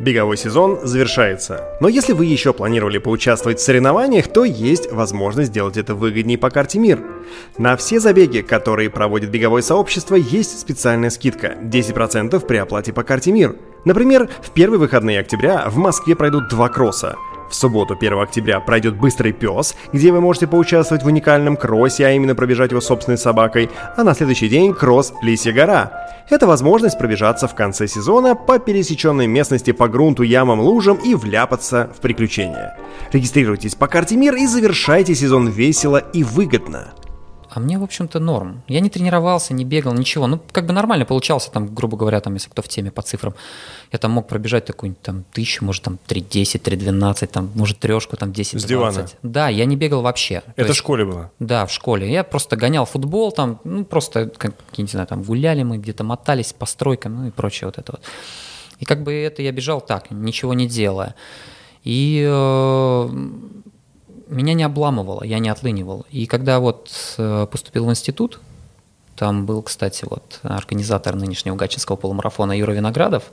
Беговой сезон завершается. Но если вы еще планировали поучаствовать в соревнованиях, то есть возможность сделать это выгоднее по карте МИР. На все забеги, которые проводит беговое сообщество, есть специальная скидка – 10% при оплате по карте МИР. Например, в первые выходные октября в Москве пройдут два кросса – в субботу 1 октября пройдет «Быстрый пес», где вы можете поучаствовать в уникальном кроссе, а именно пробежать его собственной собакой, а на следующий день кросс «Лисья гора». Это возможность пробежаться в конце сезона по пересеченной местности по грунту, ямам, лужам и вляпаться в приключения. Регистрируйтесь по карте МИР и завершайте сезон весело и выгодно. А мне, в общем-то, норм. Я не тренировался, не бегал, ничего. Ну, как бы нормально получался, там, грубо говоря, там, если кто в теме по цифрам. Я там мог пробежать такую-нибудь там тысячу, может, там 3.10, 3.12, там, может, трешку, там 10 С дивана? Да, я не бегал вообще. То Это есть- в школе было? Да, в школе. Я просто гонял футбол, там, ну, просто, как, не знаю, там, гуляли мы, где-то мотались по стройкам, ну, и прочее вот это вот. И как бы это я бежал так, ничего не делая. И э, меня не обламывало, я не отлынивал. И когда вот э, поступил в институт, там был, кстати, вот организатор нынешнего Гатчинского полумарафона Юра Виноградов.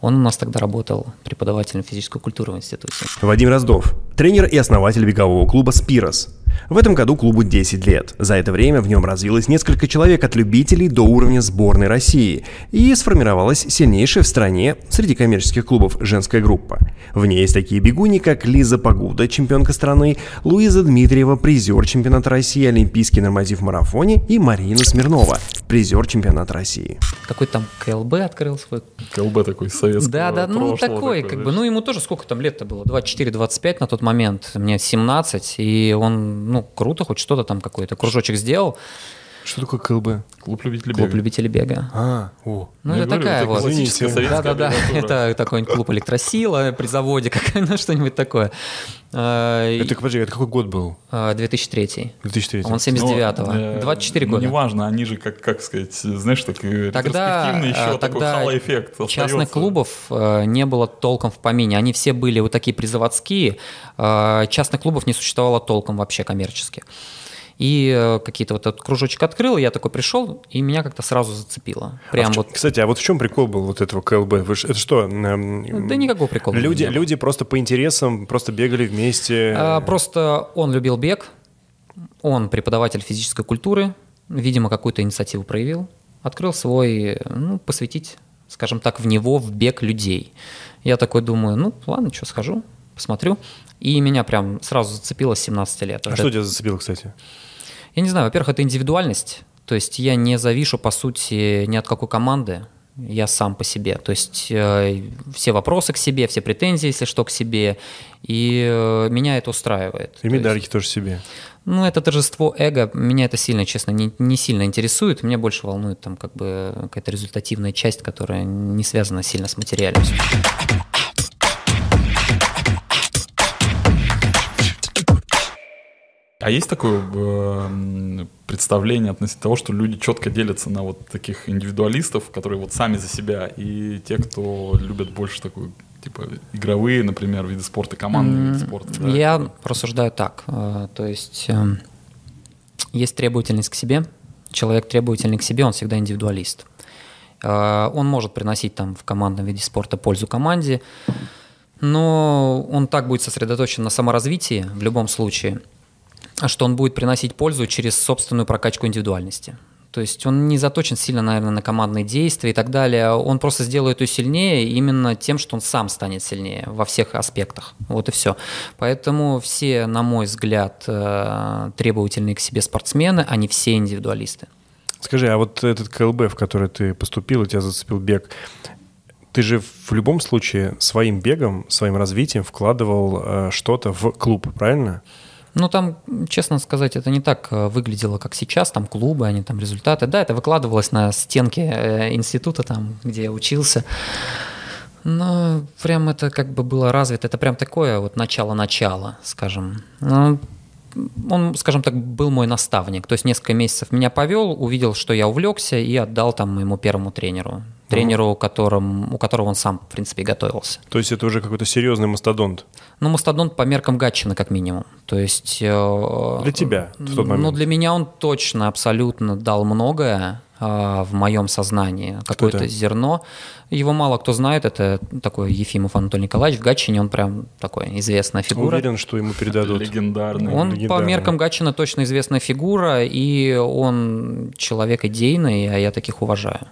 Он у нас тогда работал преподавателем физической культуры в институте. Вадим Роздов, тренер и основатель бегового клуба «Спирос». В этом году клубу 10 лет. За это время в нем развилось несколько человек от любителей до уровня сборной России и сформировалась сильнейшая в стране среди коммерческих клубов женская группа. В ней есть такие бегуни, как Лиза Погуда, чемпионка страны, Луиза Дмитриева, призер чемпионата России, олимпийский норматив в марафоне и Марина Смирнова, призер чемпионата России. Какой-то там КЛБ открыл свой КЛБ такой советский. Да, да, ну такой, как бы, ну ему тоже сколько там лет-то было, 24-25 на тот момент, мне 17, и он, ну, круто, хоть что-то там какой-то кружочек сделал, Что такое КЛБ? Клуб любителей клуб бега. любителей бега. А, о. Ну, Я это говорю, такая это вот. Извините. Да-да-да, это такой-нибудь клуб электросила при заводе, какая, ну, что-нибудь такое. А, Это, подожди, это какой год был? а, 2003. 2003. Он 79-го, Ну, э, 24 ну, года. неважно, они же, как, как сказать, знаешь, так э, Тогда, еще э, такой тогда хало-эффект частных остается. клубов э, не было толком в помине. Они все были вот такие призаводские. Э, Частных клубов не существовало толком вообще коммерчески. И э, какие-то вот этот кружочек открыл, я такой пришел, и меня как-то сразу зацепило. Прям А вот. Кстати, а вот в чем прикол был вот этого КЛБ? Вы ж- это что? Да никакого прикола. Люди, люди просто по интересам просто бегали вместе. А, Просто он любил бег, он преподаватель физической культуры, видимо, какую-то инициативу проявил, открыл свой, ну, посвятить, скажем так, в него, в бег людей. Я такой думаю, ну, ладно, что, схожу, посмотрю. И меня прям сразу зацепило с 17 лет. А Вот что это- тебя зацепило, кстати? Я не знаю, во-первых, это индивидуальность, то есть я не завишу, по сути, ни от какой команды, я сам по себе. То есть э, все вопросы к себе, все претензии, если что, к себе, и э, меня это устраивает. И То есть- медальки тоже себе. ну, это торжество эго, меня это сильно, честно, не, не сильно интересует. Меня больше волнует там как бы какая-то результативная часть, которая не связана сильно с материальностью. А есть такое э, представление относительно того, что люди четко делятся на вот таких индивидуалистов, которые вот сами за себя, и те, кто любят больше такую, типа, игровые, например, виды спорта, командные виды спорта. да? Я рассуждаю так. э, То есть эм, есть требовательность к себе. Человек требовательный к себе, он всегда индивидуалист. Э, Он может приносить там в командном виде спорта пользу команде, но он так будет сосредоточен на саморазвитии в любом случае, что он будет приносить пользу через собственную прокачку индивидуальности. То есть он не заточен сильно, наверное, на командные действия и так далее. Он просто сделает ее сильнее именно тем, что он сам станет сильнее во всех аспектах. Вот и все. Поэтому все, на мой взгляд, э, требовательные к себе спортсмены, они все индивидуалисты. Скажи, а вот этот КЛБ, в который ты поступил, и тебя зацепил бег, ты же в любом случае своим бегом, своим развитием вкладывал э, что-то в клуб, правильно? Ну, там, честно сказать, это не так э, выглядело, как сейчас, там клубы, они там результаты. Да, это выкладывалось на стенке э, института, там, где я учился. Но прям это как бы было развито, это прям такое вот начало-начало, скажем. Ну, он, скажем так, был мой наставник. То есть несколько месяцев меня повел, увидел, что я увлекся, и отдал там моему первому тренеру. Тренеру, которым, у которого он сам, в принципе, и готовился. То есть это уже какой-то серьезный мастодонт. Ну, мастодонт по меркам Гатчина, как минимум. То есть... э, Для тебя в тот момент. Ну, для меня он точно, абсолютно дал многое а, в моем сознании. Какое-то зерно. Его мало кто знает, это такой Ефимов Анатолий Николаевич. В Гатчине он прям такой известная фигура. Уверен, что ему передадут. Легендарный. Он легендарный. по меркам Гатчина точно известная фигура, и он человек идейный, а я таких уважаю.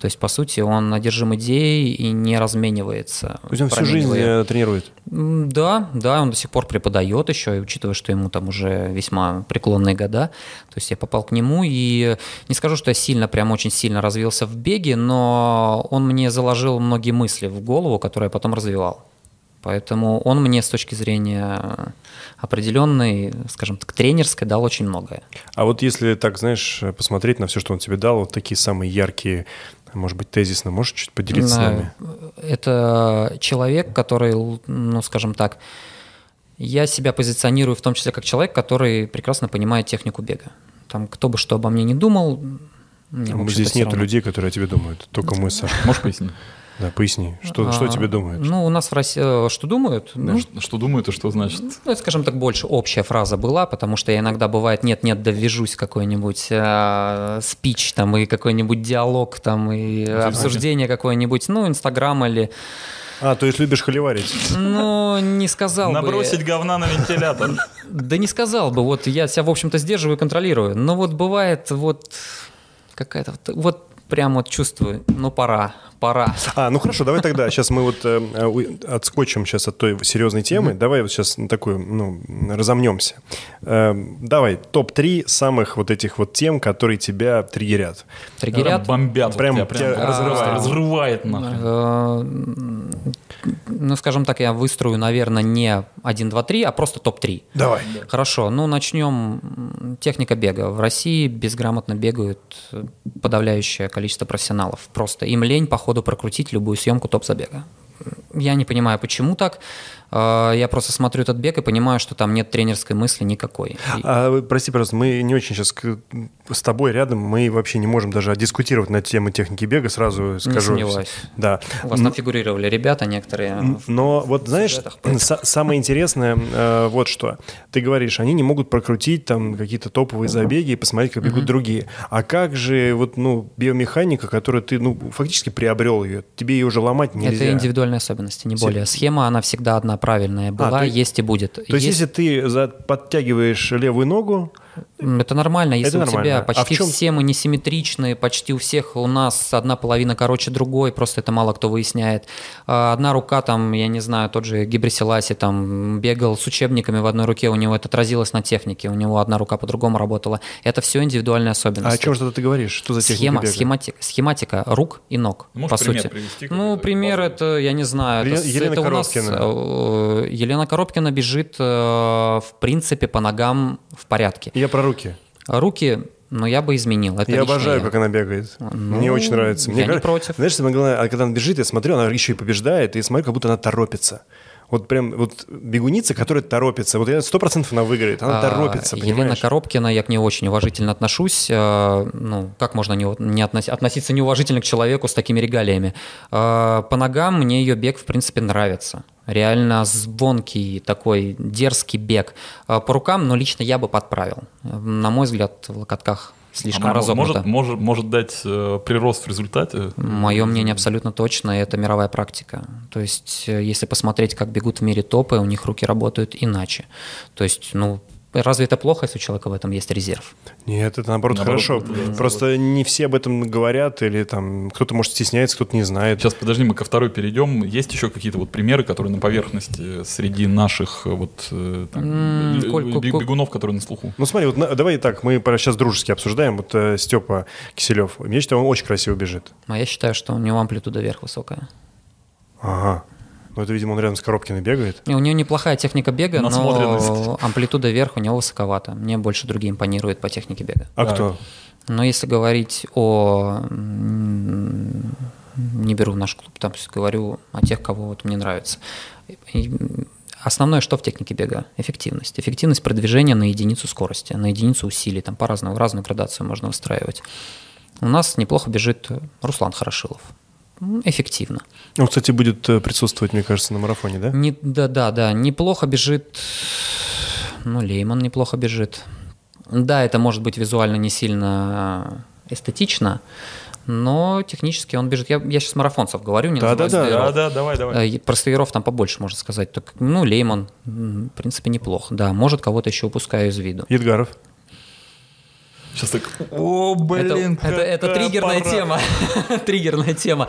То есть, по сути, он одержим идеей и не разменивается. То есть он всю жизнь э, тренирует. Да, да, он до сих пор преподает еще, и учитывая, что ему там уже весьма преклонные года, то есть я попал к нему, и не скажу, что я сильно, прям очень сильно развился в беге, но он мне заложил многие мысли в голову, которые я потом развивал. Поэтому он мне с точки зрения определенной, скажем так, тренерской дал очень многое. А вот если так, знаешь, посмотреть на все, что он тебе дал, вот такие самые яркие, может быть, тезисно, можешь чуть поделиться с На- нами? Это человек, который, ну, скажем так, я себя позиционирую в том числе как человек, который прекрасно понимает технику бега. Там кто бы что обо мне не думал, мне, Здесь нет равно. людей, которые о тебе думают, только мы, Саша. Можешь пояснить? Да, поясни, что, что А, тебе думают? Ну, у нас в России э, что думают? Ну, Что- Что думают и что значит? ну, это, скажем так, больше общая фраза была, потому что я иногда бывает нет-нет, довяжусь какой-нибудь э, спич там и какой-нибудь диалог там и обсуждение какое-нибудь, ну, Инстаграм или, А, то есть любишь холиварить. ну, не сказал бы. Набросить говна на вентилятор. Да не сказал бы, вот я себя, в общем-то, сдерживаю и контролирую. Но вот бывает вот какая-то, вот, вот прям вот чувствую, ну пора, пора. А, ну хорошо, давай тогда, сейчас мы вот э, э, отскочим сейчас от той серьезной темы, давай вот сейчас на такую, ну, разомнемся. Э, давай, топ-3 самых вот этих вот тем, которые тебя триггерят. Триггерят. Бомбят. вот Прям тебя, тебя прям разрывает. Разрывает нахрен. Э, Ну, скажем так, я выстрою, наверное, не 1, 2, 3, а просто топ-3. Давай. Хорошо, ну начнем. Техника бега. В России безграмотно бегают подавляющее количество профессионалов. Просто им лень по ходу прокрутить любую съемку топ-забега. Я не понимаю, почему так. Э, Я просто смотрю этот бег и понимаю, что там нет тренерской мысли никакой. А, прости, пожалуйста, мы не очень сейчас с тобой рядом, мы вообще не можем даже дискутировать на тему техники бега, сразу скажу. сомневаюсь. Да. У вас там фигурировали ребята некоторые. в- Но вот знаешь, самое интересное э, вот что. Ты говоришь, они не могут прокрутить там какие-то топовые забеги и посмотреть, как бегут другие. А как же вот, ну, биомеханика, которую ты, ну, фактически приобрел ее, тебе ее уже ломать нельзя. Это индивидуальные особенности, не более. Схема, она всегда одна правильная была, то- есть и будет. То есть, если ты за- подтягиваешь левую ногу, Это нормально, если Это у нормально. тебя А почти в чем- все мы несимметричные, почти у всех у нас одна половина короче другой, просто это мало кто выясняет. А Одна рука там, я не знаю, тот же Гибрисиласи там бегал с учебниками в одной руке, у него это отразилось на технике, у него одна рука по-другому работала. Это все индивидуальные а особенности. о чем же ты говоришь? Что за Схема, бега? схематика, схематика рук и ног, Можешь по сути. привести ну, пример базовый? это, я не знаю, это, Елена- с- Елена это у нас, Коробкина. э, Елена Коробкина бежит, э, в принципе, по ногам в порядке. Я про руки. Руки, но я бы изменил. Это я обожаю, я. как она бегает. Ну, Мне очень нравится. Мне я не кажется- против. Знаешь, самое главное, а когда она бежит, я смотрю, она еще и побеждает, и смотрю, как будто она торопится. Вот прям вот бегуница, которая торопится. Вот я сто процентов она выиграет. Она А, торопится, Елена понимаешь? Коробкина, я к ней очень уважительно отношусь. Э, Ну, как можно не, не относ- относиться неуважительно к человеку с такими регалиями? Э, По ногам мне ее бег, в принципе, нравится. Реально звонкий такой дерзкий бег. Э, По рукам, но лично я бы подправил. На мой взгляд, в локотках слишком А разогнуто. может, может, может дать э, прирост в результате? Мое мнение абсолютно точно, это мировая практика. То есть, э, если посмотреть, как бегут в мире топы, у них руки работают иначе. То есть, ну, разве это плохо, если у человека в этом есть резерв? Нет, это наоборот, Наоборот, хорошо. да. Просто не все об этом говорят, или там кто-то, может, стесняется, кто-то не знает. Сейчас, подожди, мы ко второй перейдем. Есть еще какие-то вот примеры, которые на поверхности среди наших э, вот э, там, коль- бегунов, которые на слуху? Ну смотри, вот на- давай так, мы сейчас дружески обсуждаем. Вот э, Степа Киселев, я считаю, он очень красиво бежит. А я считаю, что у него амплитуда вверх высокая. Ага. Ну это, видимо, он рядом с Коробкиной бегает. И у него неплохая техника бега, но амплитуда вверх у него высоковата. Мне больше другие импонируют по технике бега. А Так. кто? Но если говорить о... Не беру наш клуб, там говорю о тех, кого вот мне нравится. Основное, что в технике бега? Эффективность. Эффективность продвижения на единицу скорости, на единицу усилий. Там по-разному, разную градацию можно выстраивать. У нас неплохо бежит Руслан Хорошилов. Эффективно. Он, кстати, будет э, присутствовать, мне кажется, на марафоне, да? Не, да, да, да. Неплохо бежит. Ну, Лейман неплохо бежит. Да, это может быть визуально не сильно эстетично, но технически он бежит. Я, я сейчас марафонцев говорю, не Да, называю да, да. Да, да, давай, давай. Э, Про стояров там побольше, можно сказать. Так, ну, Лейман, в принципе, неплохо. Да, может, кого-то еще упускаю из виду. Едгаров. Сейчас так, о, Это, блин, это, это какая триггерная пора». тема. триггерная тема.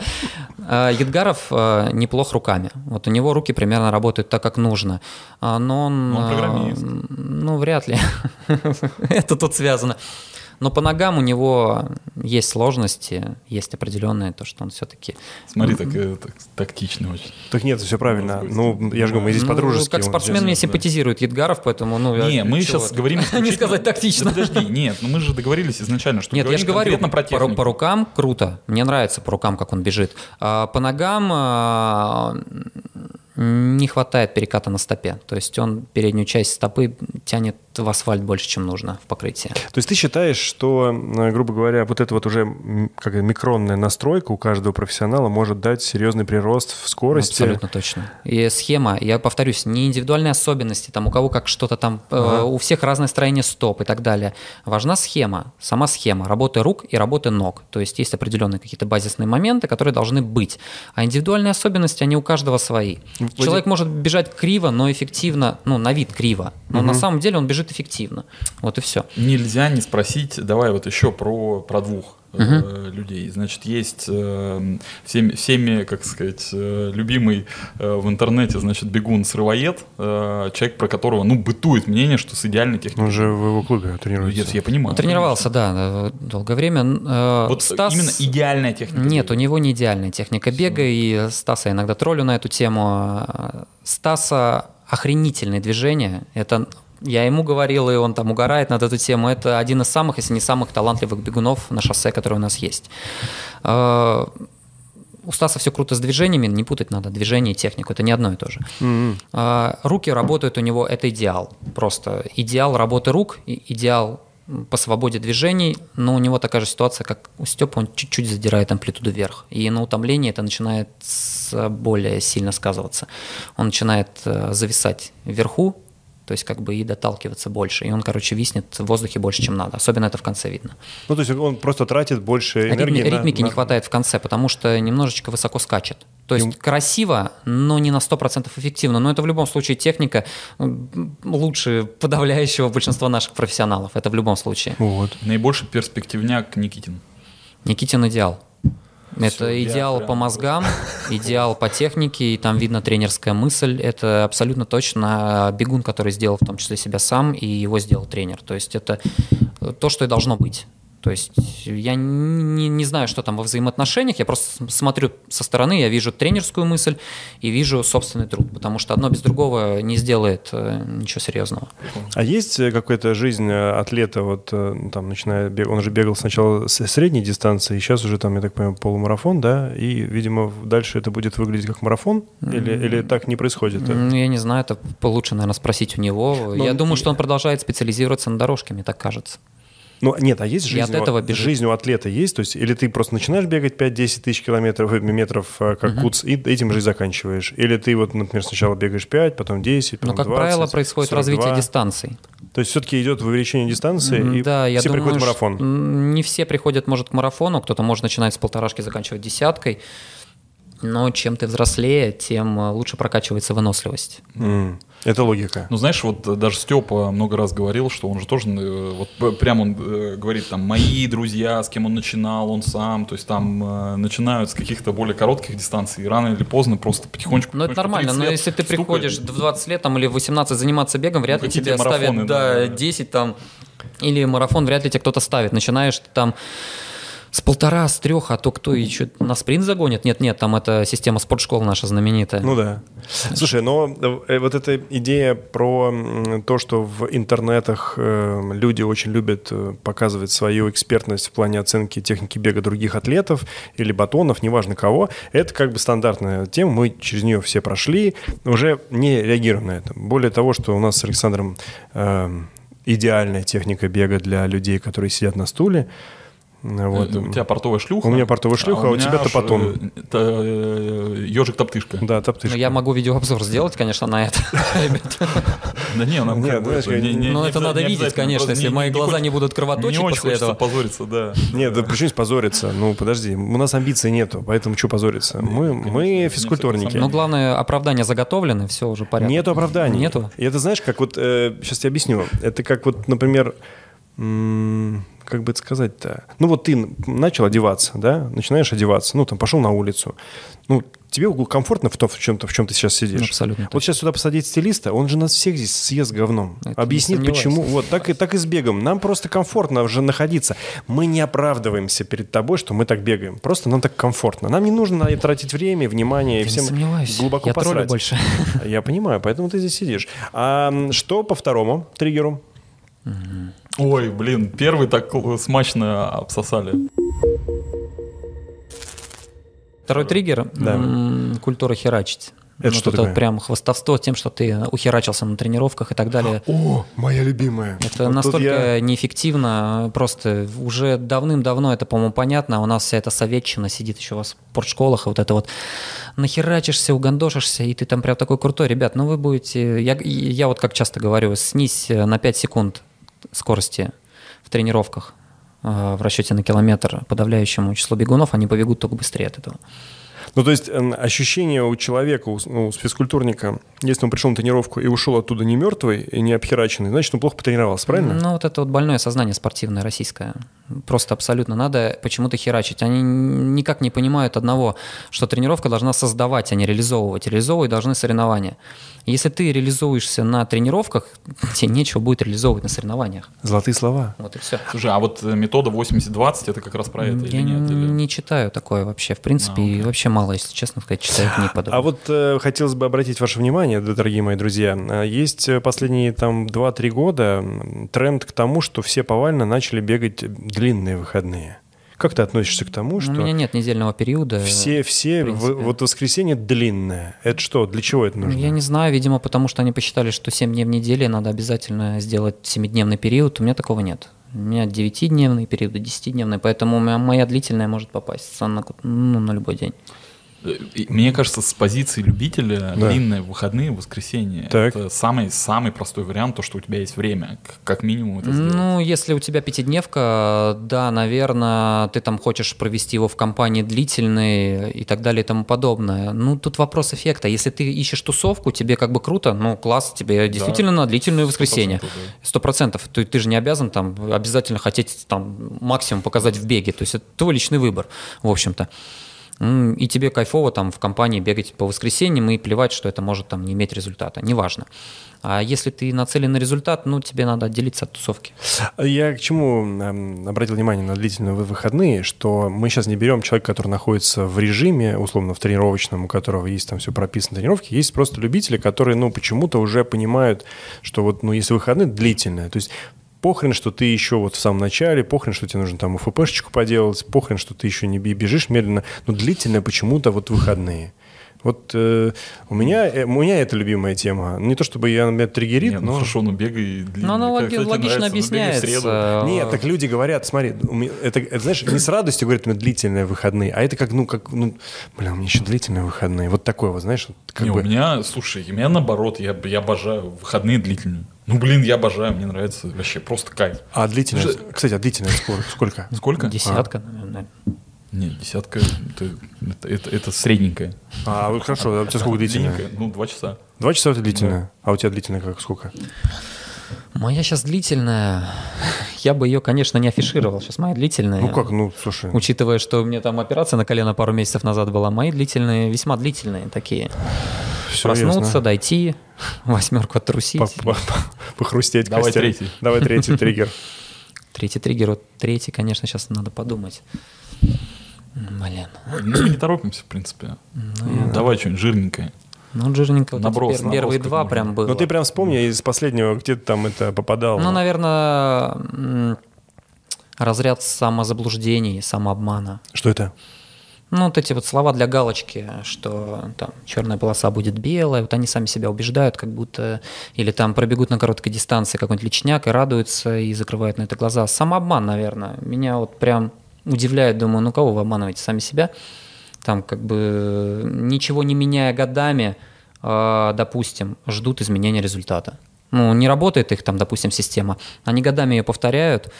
А, Едгаров а, неплох руками. Вот у него руки примерно работают так, как нужно. А, Но он... Он а, программист. Ну, вряд ли. это тут связано. Но по ногам у него есть сложности, есть определенные, то, что он все-таки... Смотри, так, э, так тактично очень. Так нет, все правильно. Ну, я же говорю, мы здесь Ну, по-дружески. Как спортсмен мне симпатизирует Едгаров, поэтому... Ну, Не, я- мы сейчас говорим Не сказать тактично. Подожди, нет, ну мы же договорились изначально, что Нет, я же говорю, по рукам круто. Мне нравится по рукам, как он бежит. А по ногам а, не хватает переката на стопе. То есть он переднюю часть стопы тянет в асфальт больше, чем нужно в покрытии. То есть ты считаешь, что, э, грубо говоря, вот эта вот уже как микронная настройка у каждого профессионала может дать серьезный прирост в скорости? Абсолютно точно. И схема, я повторюсь, не индивидуальные особенности, там у кого как что-то там, э, у всех разное строение стоп и так далее. Важна схема, сама схема, работы рук и работы ног. То есть есть определенные какие-то базисные моменты, которые должны быть. А индивидуальные особенности, они у каждого свои. Человек может бежать криво, но эффективно, ну, на вид криво. Но на самом деле он бежит эффективно. Вот и все. Нельзя не спросить, давай вот еще про, про двух э, людей. Значит, есть э, всеми, всеми, как сказать, э, любимый э, в интернете, значит, бегун-срывоед, э, человек, про которого, ну, бытует мнение, что с идеальной техникой. Он же в его клубе тренируется. Нет, я понимаю. Он тренировался, да, э, долгое время. Э, Вот Стас- именно идеальная техника. Нет, у него не идеальная техника бега, и Стаса я иногда троллю на эту тему. Стаса охренительные движения. Это я ему говорил, и он там угорает над эту тему. Это один из самых, если не самых талантливых бегунов на шоссе, которые у нас есть. Э, У Стаса все круто с движениями, не путать надо движение и технику, это не одно и то же. А, Руки работают у него, это идеал. Просто идеал работы рук, идеал по свободе движений, но у него такая же ситуация, как у Степа, он чуть-чуть задирает амплитуду вверх. И на утомлении это начинает более сильно сказываться. Он начинает э, зависать вверху, то есть как бы и доталкиваться больше. И он, короче, виснет в воздухе больше, чем надо. Особенно это в конце видно. Ну, то есть он просто тратит больше Ритми- энергии. на- ритмики на- не хватает в конце, потому что немножечко высоко скачет. То есть красиво, но не на 100% эффективно. Но это в любом случае техника лучше подавляющего большинства наших профессионалов. Это в любом случае. Вот. Наибольший перспективняк Никитин. Никитин идеал. Это Всё, я идеал прям по мозгам, идеал по технике, и там видно тренерская мысль. Это абсолютно точно бегун, который сделал в том числе себя сам, и его сделал тренер. То есть это э, то, что и должно быть. То есть я не, не знаю, что там во взаимоотношениях, я просто смотрю со стороны, я вижу тренерскую мысль и вижу собственный труд, потому что одно без другого не сделает э, ничего серьезного. А есть э, какая-то жизнь э, атлета, вот там, начиная, он же бегал сначала с средней дистанции, сейчас уже там, я так понимаю, полумарафон, да, и, видимо, дальше это будет выглядеть как марафон, или, или так не происходит? Ну, я не знаю, это лучше, наверное, спросить у него. Ну, я думаю, и- что он продолжает специализироваться на дорожке, мне так кажется. Ну, нет, а есть И жизнь, от этого у, бежит. жизнь у атлета есть? То есть, или ты просто начинаешь бегать 5-10 тысяч километров, э, метров, э, как куц, и этим же заканчиваешь? Или ты вот, например, сначала бегаешь 5, потом 10, потом Но, Ну, как 20, правило, происходит 42. развитие дистанций. То есть, все-таки идет увеличение дистанции, и да, я все думаю, приходят в что- марафон. Не все приходят, может, к марафону, кто-то может начинать с полторашки, заканчивать десяткой. Но чем ты взрослее, тем э, лучше прокачивается выносливость. М, Это логика. Ну, знаешь, вот э, даже Степа много раз говорил, что он же тоже, э, вот прям он э, говорит, там, мои друзья, с кем он начинал, он сам, то есть там э, начинают с каких-то более коротких дистанций, и рано или поздно просто потихонечку... Ну, это нормально, 30 но если ты стукает. приходишь в 20 лет там, или в 18 заниматься бегом, вряд Ну, ли тебе ставят да, да, да. 10 там, или марафон вряд ли тебе кто-то ставит. Начинаешь ты там с полтора, с трех, а то кто и что на спринт загонит? Нет, нет, там это система спортшкол наша знаменитая. Ну да. Слушай, но э, вот эта идея про то, что в интернетах э, люди очень любят э, показывать свою экспертность в плане оценки техники бега других атлетов или батонов, неважно кого, это как бы стандартная тема, мы через нее все прошли, уже не реагируем на это. Более того, что у нас с Александром э, идеальная техника бега для людей, которые сидят на стуле, Вот. Э, У тебя портовая шлюха. У меня портовая шлюха, а у меня тебя аж, топотун. э, та- э, Ежик-топтышка. Да, топтышка. Ну, я могу видеообзор сделать, конечно, на это. Да не, не- Но это надо видеть, конечно, если мои глаза не будут кровоточить после этого. позориться, да. Нет, да почему позориться? Ну, подожди, у нас амбиций нету, поэтому что позориться? Мы, физкультурники. Ну, главное, оправдания заготовлены, все уже порядок. Нету оправданий. Нету? И это знаешь, как вот, сейчас я объясню, это как вот, например, как бы это сказать-то? Ну вот ты начал одеваться, да, начинаешь одеваться, ну там пошел на улицу, ну тебе комфортно в том, в чем, в чем ты сейчас сидишь? Ну, абсолютно Вот сейчас сюда посадить стилиста, он же нас всех здесь съест говном. Это не Объяснит, почему. Вот так и, так и с бегом. Нам просто комфортно уже находиться. Мы не оправдываемся перед тобой, что мы так бегаем. Просто нам так комфортно. Нам не нужно тратить время, внимание. и Я не всем сомневаюсь. глубоко Я посрать. больше. Я понимаю, поэтому ты здесь сидишь. А что по второму триггеру? Ой, блин, первый так смачно обсосали. Второй триггер Да. м, культура херачить. Это Вот что это такое? прям хвастовство тем, что ты ухерачился на тренировках и так далее. О, моя любимая. Это Вот настолько я- неэффективно, просто уже давным-давно это, по-моему, понятно, а у нас вся эта советчина сидит еще в спортшколах, и вот это вот нахерачишься, угандошишься, и ты там прям такой крутой. Ребят, ну вы будете... Я, я вот как часто говорю, снизь на 5 секунд скорости в тренировках э, в расчете на километр подавляющему числу бегунов, они побегут только быстрее от этого. Ну, то есть ощущение у человека, у, с- ну, у физкультурника, если он пришел на тренировку и ушел оттуда не мертвый и не обхераченный, значит, он плохо потренировался, правильно? Ну, вот это вот больное сознание спортивное российское. Просто абсолютно надо почему-то херачить. Они никак не понимают одного, что тренировка должна создавать, а не реализовывать. Реализовывать должны соревнования. Если ты реализуешься на тренировках, тебе нечего будет реализовывать на соревнованиях. Золотые слова. Вот и все. Слушай, а вот э, метода 80-20 это как раз про это или Я нет? Или- не читаю такое вообще, в принципе, А, и вообще мало, если честно сказать, читаю книг подобных. А вот э, хотелось бы обратить ваше внимание, дорогие мои друзья, э, есть э, последние там 2-3 года тренд к тому, что все повально начали бегать длинные выходные. Как ты относишься к тому, что У меня нет недельного периода. все, все, в вот воскресенье длинное? Это что, для чего это нужно? Я не знаю, видимо, потому что они посчитали, что 7 дней в неделю надо обязательно сделать 7-дневный период. У меня такого нет. У меня 9-дневный период, 10-дневный, поэтому моя длительная может попасть на, ну, на любой день. Мне кажется, с позиции любителя Да. длинные выходные, воскресенье, Так. это самый, самый простой вариант, то, что у тебя есть время, как минимум это сделать. Ну, если у тебя пятидневка, да, наверное, ты там хочешь провести его в компании длительной и так далее и тому подобное. Ну, тут вопрос эффекта. Если ты ищешь тусовку, тебе как бы круто, ну, класс, тебе действительно на длительное воскресенье. 100%, да. Сто процентов. Ты, ты же не обязан там обязательно хотеть там максимум показать в беге. То есть это твой личный выбор, в общем-то. И тебе кайфово там в компании бегать по воскресеньям и плевать, что это может там не иметь результата. Неважно. А если ты нацелен на результат, ну, тебе надо отделиться от тусовки. Я к чему эм, обратил внимание на длительные вы- выходные, что мы сейчас не берем человека, который находится в режиме, условно, в тренировочном, у которого есть там все прописано тренировки, есть просто любители, которые, ну, почему-то уже понимают, что вот, ну, если выходные длительные, то есть похрен, что ты еще вот в самом начале, похрен, что тебе нужно там УФПшечку поделать, похрен, что ты еще не бежишь медленно, но длительные почему-то вот выходные. Вот э, у, меня, э, у меня это любимая тема. Не то чтобы я, меня триггерит, Не, ну но... хорошо, ну бегай длинный. Ну, оно Как, логи- кстати, логично ну, объясняется. Нет, так люди говорят, смотри, это, это, знаешь, не с радостью говорят, у меня длительные выходные, а это как, ну, как, ну, блин, у меня еще длительные выходные. Вот такое вот, знаешь, как Не, бы... у меня, слушай, у меня наоборот, я, я обожаю выходные длительные. Ну, блин, я обожаю, мне нравится вообще просто кайф. А длительная, Же- кстати, а длительная сколько? сколько? Сколько? Десятка, наверное. Не, десятка, это, это, это, это средненькая. А, вот хорошо, а у тебя сколько длительная? Ну, два часа. Два часа это длительная, а у тебя длительная как сколько? Моя сейчас длительная. Я бы ее, конечно, не афишировал. Сейчас моя длительная. Ну как, ну, слушай, Учитывая, что у меня там операция на колено пару месяцев назад была, мои длительные, весьма длительные такие. все Проснуться, ясно. дойти, восьмерку оттрусить. По- по- по- Похрустеть Давай костями. третий. Давай третий триггер. Третий триггер, вот третий, конечно, сейчас надо подумать. Блин. Ну, мы не торопимся, в принципе. Ну, давай что-нибудь жирненькое. Ну, жирненько, вот Наброс, пер- наброс первые два можно. прям было. Ну ты прям вспомни из последнего, где ты там это попадал. Ну, наверное, разряд самозаблуждений, самообмана. Что это? Ну, вот эти вот слова для галочки, что там черная полоса будет белая, вот они сами себя убеждают, как будто, или там пробегут на короткой дистанции какой-нибудь личняк и радуются, и закрывают на это глаза. Самообман, наверное. Меня вот прям удивляет, думаю, ну кого вы обманываете, сами себя? Там как бы ничего не меняя годами, э, допустим, ждут изменения результата. Ну, не работает их там, допустим, система. Они годами ее повторяют,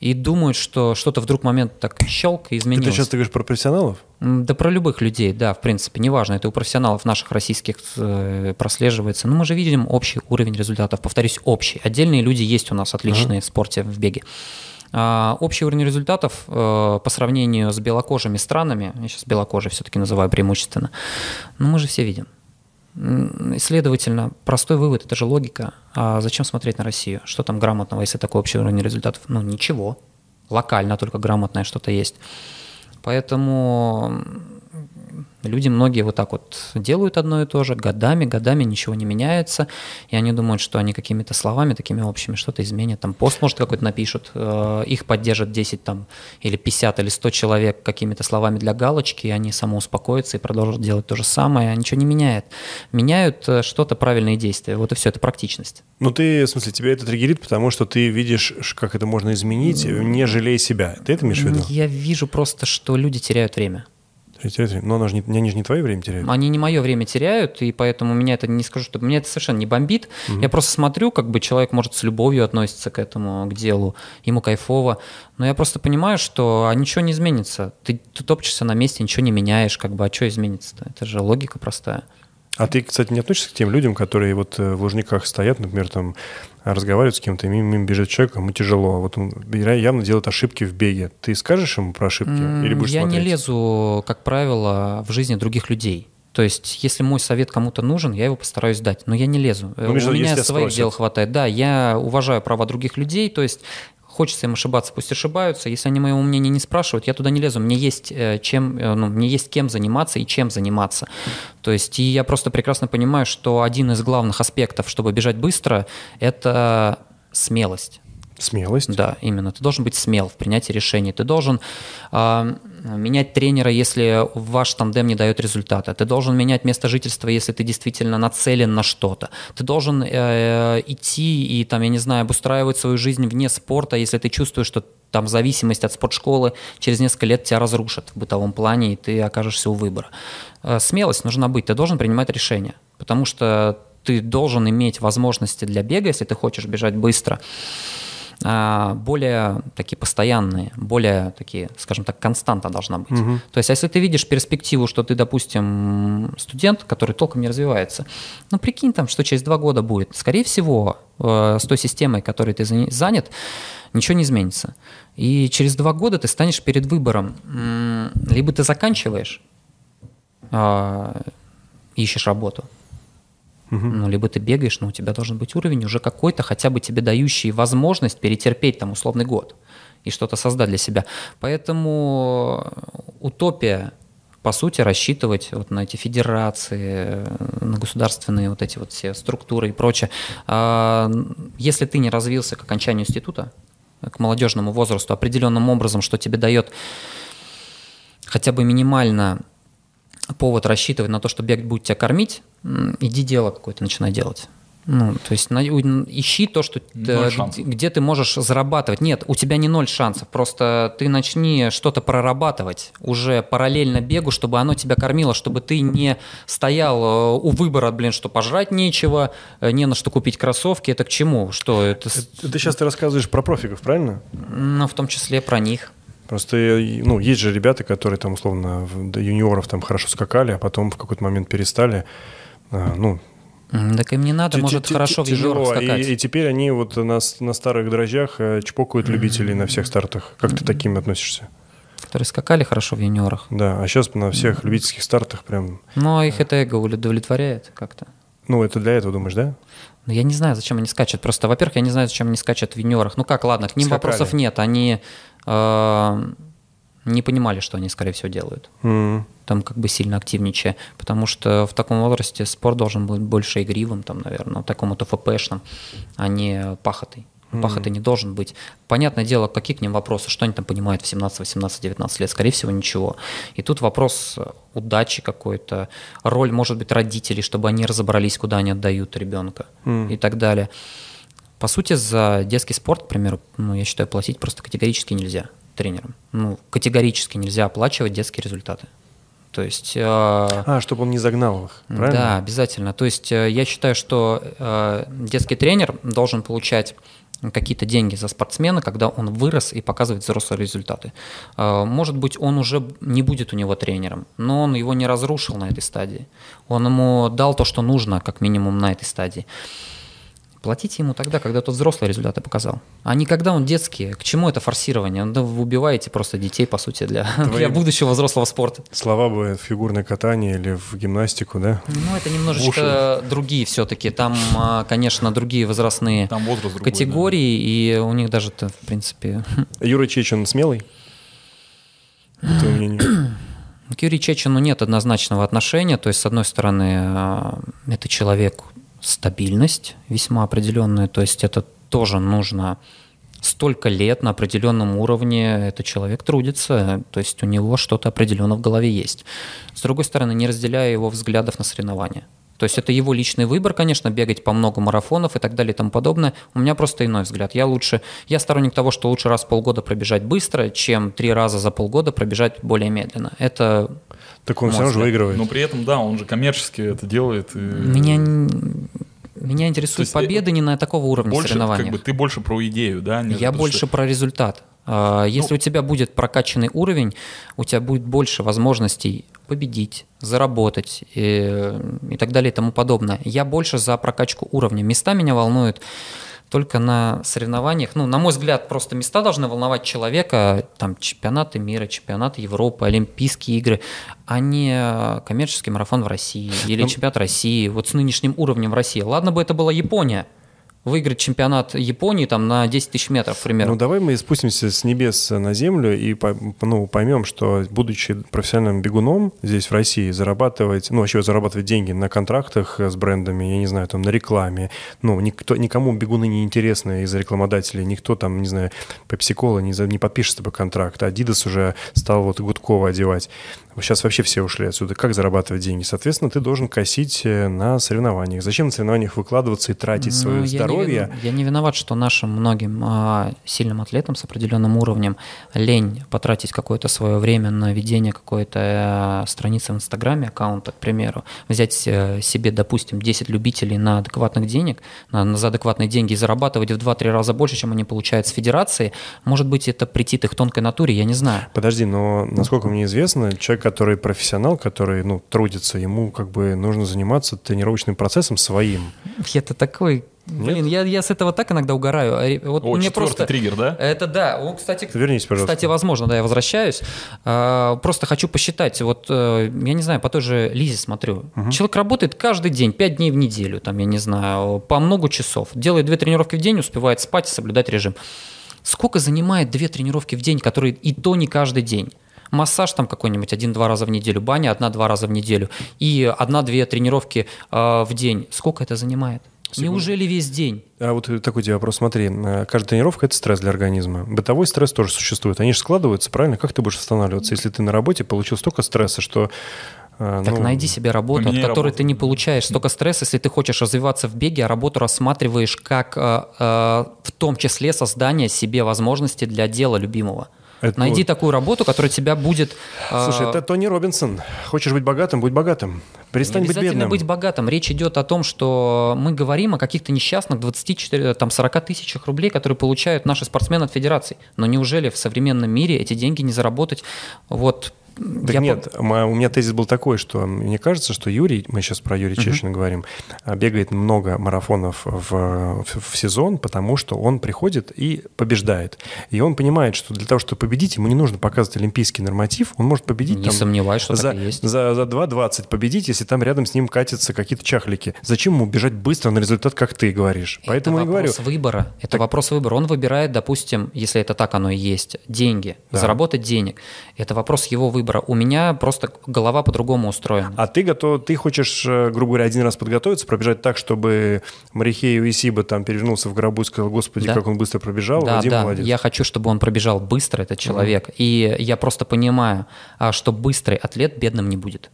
и думают, что что-то вдруг момент так щелк и изменилось. Это сейчас ты говоришь про профессионалов? Да про любых людей, да, в принципе, неважно, это у профессионалов наших российских э, прослеживается. Но мы же видим общий уровень результатов, повторюсь, общий. Отдельные люди есть у нас отличные uh-huh. в спорте, в беге. А, общий уровень результатов э, по сравнению с белокожими странами, я сейчас белокожие все-таки называю преимущественно, ну мы же все видим. Следовательно, простой вывод, это же логика. А зачем смотреть на Россию? Что там грамотного, если такой общий уровень результатов? Ну, ничего. Локально только грамотное что-то есть. Поэтому Люди многие вот так вот делают одно и то же, годами, годами ничего не меняется, и они думают, что они какими-то словами такими общими что-то изменят. Там пост, может, какой-то напишут, э, их поддержат 10 там, или 50 или 100 человек какими-то словами для галочки, и они самоуспокоятся и продолжат делать то же самое, а ничего не меняет. Меняют э, что-то правильные действия. Вот и все, это практичность. Ну ты, в смысле, тебя это триггерит, потому что ты видишь, как это можно изменить, не жалея себя. Ты это имеешь в виду? Я вижу просто, что люди теряют время. Но оно же не, они же не твое время теряют. Они не мое время теряют, и поэтому меня это не скажу, что меня это совершенно не бомбит. Угу. Я просто смотрю, как бы человек может с любовью относиться к этому, к делу, ему кайфово. Но я просто понимаю, что а ничего не изменится. Ты, ты топчешься на месте, ничего не меняешь, как бы, а что изменится-то? Это же логика простая. А ты, кстати, не относишься к тем людям, которые вот э, в Лужниках стоят, например, там разговаривают с кем-то, мимо, мимо бежит человек, ему тяжело, вот он явно делает ошибки в беге. Ты скажешь ему про ошибки mm, или будешь Я смотреть? не лезу, как правило, в жизни других людей. То есть, если мой совет кому-то нужен, я его постараюсь дать, но я не лезу. Ну, У меня своих дел хватает. Да, я уважаю права других людей, то есть Хочется им ошибаться, пусть ошибаются. Если они моего мнения не спрашивают, я туда не лезу. Мне есть э, чем, э, ну, мне есть кем заниматься и чем заниматься. То есть, и я просто прекрасно понимаю, что один из главных аспектов, чтобы бежать быстро, это смелость. Смелость? Да, именно. Ты должен быть смел в принятии решений. Ты должен э, менять тренера, если ваш тандем не дает результата. Ты должен менять место жительства, если ты действительно нацелен на что-то. Ты должен э, идти и, там, я не знаю, обустраивать свою жизнь вне спорта, если ты чувствуешь, что там зависимость от спортшколы через несколько лет тебя разрушит в бытовом плане, и ты окажешься у выбора. Э, смелость нужна быть, ты должен принимать решения, потому что ты должен иметь возможности для бега, если ты хочешь бежать быстро. А, более такие постоянные, более такие, скажем так, константа должна быть. Угу. То есть, а если ты видишь перспективу, что ты, допустим, студент, который толком не развивается, ну прикинь там, что через два года будет. Скорее всего, э, с той системой, которой ты занят, ничего не изменится. И через два года ты станешь перед выбором. Либо ты заканчиваешь, а, ищешь работу, Ну, либо ты бегаешь, но у тебя должен быть уровень уже какой-то, хотя бы тебе дающий возможность перетерпеть там условный год и что-то создать для себя. Поэтому утопия, по сути, рассчитывать вот на эти федерации, на государственные вот эти вот все структуры и прочее. А если ты не развился к окончанию института, к молодежному возрасту определенным образом, что тебе дает хотя бы минимально повод рассчитывать на то, что бег будет тебя кормить, иди дело какое-то начинай делать. Ну, то есть на, ищи то, что ты, где ты можешь зарабатывать. Нет, у тебя не ноль шансов. Просто ты начни что-то прорабатывать уже параллельно бегу, чтобы оно тебя кормило, чтобы ты не стоял э, у выбора, блин, что пожрать нечего, э, не на что купить кроссовки. Это к чему? Что это? Ты сейчас ты рассказываешь про профиков, правильно? Ну, в том числе про них. Просто, ну, есть же ребята, которые там, условно, до юниоров там хорошо скакали, а потом в какой-то момент перестали. А, ну, так им не надо, может, хорошо в юниорах скакать. И, и теперь они вот на, на старых дрожжах э, чпокают любителей на всех стартах. Как ты таким относишься? Которые скакали хорошо в юниорах. Да, а сейчас на всех любительских стартах прям... Ну, а их это эго удовлетворяет как-то. Ну, это для этого, думаешь, да? Ну, я не знаю, зачем они скачут. Просто, во-первых, я не знаю, зачем они скачут в юниорах. Ну как, ладно, к ним Скакали. вопросов нет. Они э, не понимали, что они, скорее всего, делают. Mm. Там как бы сильно активничая. Потому что в таком возрасте спорт должен быть больше игривым, там, наверное, такому-то ФПшным, а не пахотой. Пахоты не должен быть. Понятное дело, какие к ним вопросы, что они там понимают в 17, 18, 19 лет, скорее всего, ничего. И тут вопрос удачи какой-то, роль, может быть, родителей, чтобы они разобрались, куда они отдают ребенка mm. и так далее. По сути, за детский спорт, к примеру, ну, я считаю, платить просто категорически нельзя. тренером. Ну, категорически нельзя оплачивать детские результаты. То есть... Э, а, чтобы он не загнал их, правильно? Да, обязательно. То есть э, я считаю, что э, детский тренер должен получать какие-то деньги за спортсмена, когда он вырос и показывает взрослые результаты. Э, может быть, он уже не будет у него тренером, но он его не разрушил на этой стадии. Он ему дал то, что нужно, как минимум, на этой стадии. Платите ему тогда, когда тот взрослые результаты показал. А не когда он детский. К чему это форсирование? Да вы убиваете просто детей, по сути, для, Твои для будущего взрослого спорта. Слова бы фигурное катание или в гимнастику, да? Ну, это немножечко другие все-таки. Там, а, конечно, другие возрастные Там возраст другой, категории, да. и у них даже, в принципе... Юра Чечин смелый? Это мнение. К Юрию Чечену нет однозначного отношения. То есть, с одной стороны, а, это человек стабильность весьма определенная, то есть это тоже нужно столько лет на определенном уровне этот человек трудится, то есть у него что-то определенно в голове есть. С другой стороны, не разделяя его взглядов на соревнования. То есть это его личный выбор, конечно, бегать по много марафонов и так далее и тому подобное. У меня просто иной взгляд. Я лучше, я сторонник того, что лучше раз в полгода пробежать быстро, чем три раза за полгода пробежать более медленно. Это так он все равно же выигрывает. Но при этом, да, он же коммерчески это делает. И... Меня, меня интересуют есть, победы не на такого уровня больше, соревнований. Как бы, ты больше про идею, да? Не Я больше что... про результат. А, если ну, у тебя будет прокачанный уровень, у тебя будет больше возможностей победить, заработать и, и так далее и тому подобное. Я больше за прокачку уровня. Места меня волнуют только на соревнованиях. Ну, на мой взгляд, просто места должны волновать человека, там, чемпионаты мира, чемпионаты Европы, Олимпийские игры, а не коммерческий марафон в России или ну, чемпионат России, вот с нынешним уровнем в России. Ладно бы это была Япония, выиграть чемпионат Японии там на 10 тысяч метров, примерно. Ну, давай мы спустимся с небес на землю и ну, поймем, что, будучи профессиональным бегуном здесь, в России, зарабатывать, ну, вообще зарабатывать деньги на контрактах с брендами, я не знаю, там, на рекламе, ну, никто, никому бегуны не интересны из рекламодателей, никто там, не знаю, Pepsi-Cola не, не подпишет с контракт, Adidas уже стал вот Гудкова одевать. Сейчас вообще все ушли отсюда. Как зарабатывать деньги? Соответственно, ты должен косить э, на соревнованиях. Зачем на соревнованиях выкладываться и тратить ну, свое здоровье? Не, я не виноват, что нашим многим а, сильным атлетам с определенным уровнем лень потратить какое-то свое время на ведение какой-то а, страницы в Инстаграме, аккаунта, к примеру, взять а, себе, допустим, 10 любителей на адекватных денег, на, на за адекватные деньги и зарабатывать в 2-3 раза больше, чем они получают с федерации. Может быть, это претит их тонкой натуре, я не знаю. Подожди, но насколько мне известно, человек, который профессионал, который, ну, трудится, ему как бы нужно заниматься тренировочным процессом своим. Это такой Блин, я, я с этого так иногда угораю. А, вот О, мне просто триггер, да? Это да. О, кстати, Вернись, пожалуйста. Кстати, возможно, да, я возвращаюсь. А, просто хочу посчитать. Вот э, я не знаю, по той же Лизе смотрю. Угу. Человек работает каждый день, 5 дней в неделю, там, я не знаю, по много часов. Делает две тренировки в день, успевает спать и соблюдать режим. Сколько занимает две тренировки в день, которые и то не каждый день? массаж там какой-нибудь один-два раза в неделю, баня одна-два раза в неделю и одна-две тренировки э, в день. Сколько это занимает? Секунду. Неужели весь день? А вот такой тебе вопрос, смотри, э, каждая тренировка – это стресс для организма. Бытовой стресс тоже существует. Они же складываются, правильно? Как ты будешь останавливаться, если ты на работе получил столько стресса, что э, так ну, найди себе работу, от которой работу. ты не получаешь столько стресса, если ты хочешь развиваться в беге, а работу рассматриваешь как э, э, в том числе создание себе возможности для дела любимого. Это, Найди ну, такую работу, которая тебя будет... Слушай, э... это Тони Робинсон. Хочешь быть богатым, будь богатым. Перестань быть бедным. быть богатым. Речь идет о том, что мы говорим о каких-то несчастных 24, там, 40 тысячах рублей, которые получают наши спортсмены от федерации. Но неужели в современном мире эти деньги не заработать вот так я нет, по... у меня тезис был такой, что мне кажется, что Юрий, мы сейчас про Юрия Чечина uh-huh. говорим, а, бегает много марафонов в, в, в сезон, потому что он приходит и побеждает. И он понимает, что для того, чтобы победить, ему не нужно показывать олимпийский норматив, он может победить не там, сомневаюсь, что за, так и есть. за, за 2.20 победить, если там рядом с ним катятся какие-то чахлики. Зачем ему бежать быстро на результат, как ты говоришь? Это Поэтому я говорю. выбора. Это так... вопрос выбора. Он выбирает, допустим, если это так оно и есть, деньги, да. заработать денег. Это вопрос его выбора. У меня просто голова по-другому устроена. А ты готов, ты хочешь, э, грубо говоря, один раз подготовиться, пробежать так, чтобы Марихею Исиба там перевернулся в гробу и сказал, господи, да. как он быстро пробежал, да, Вадим да. молодец. Я хочу, чтобы он пробежал быстро, этот человек. Mm. И я просто понимаю, а, что быстрый атлет бедным не будет.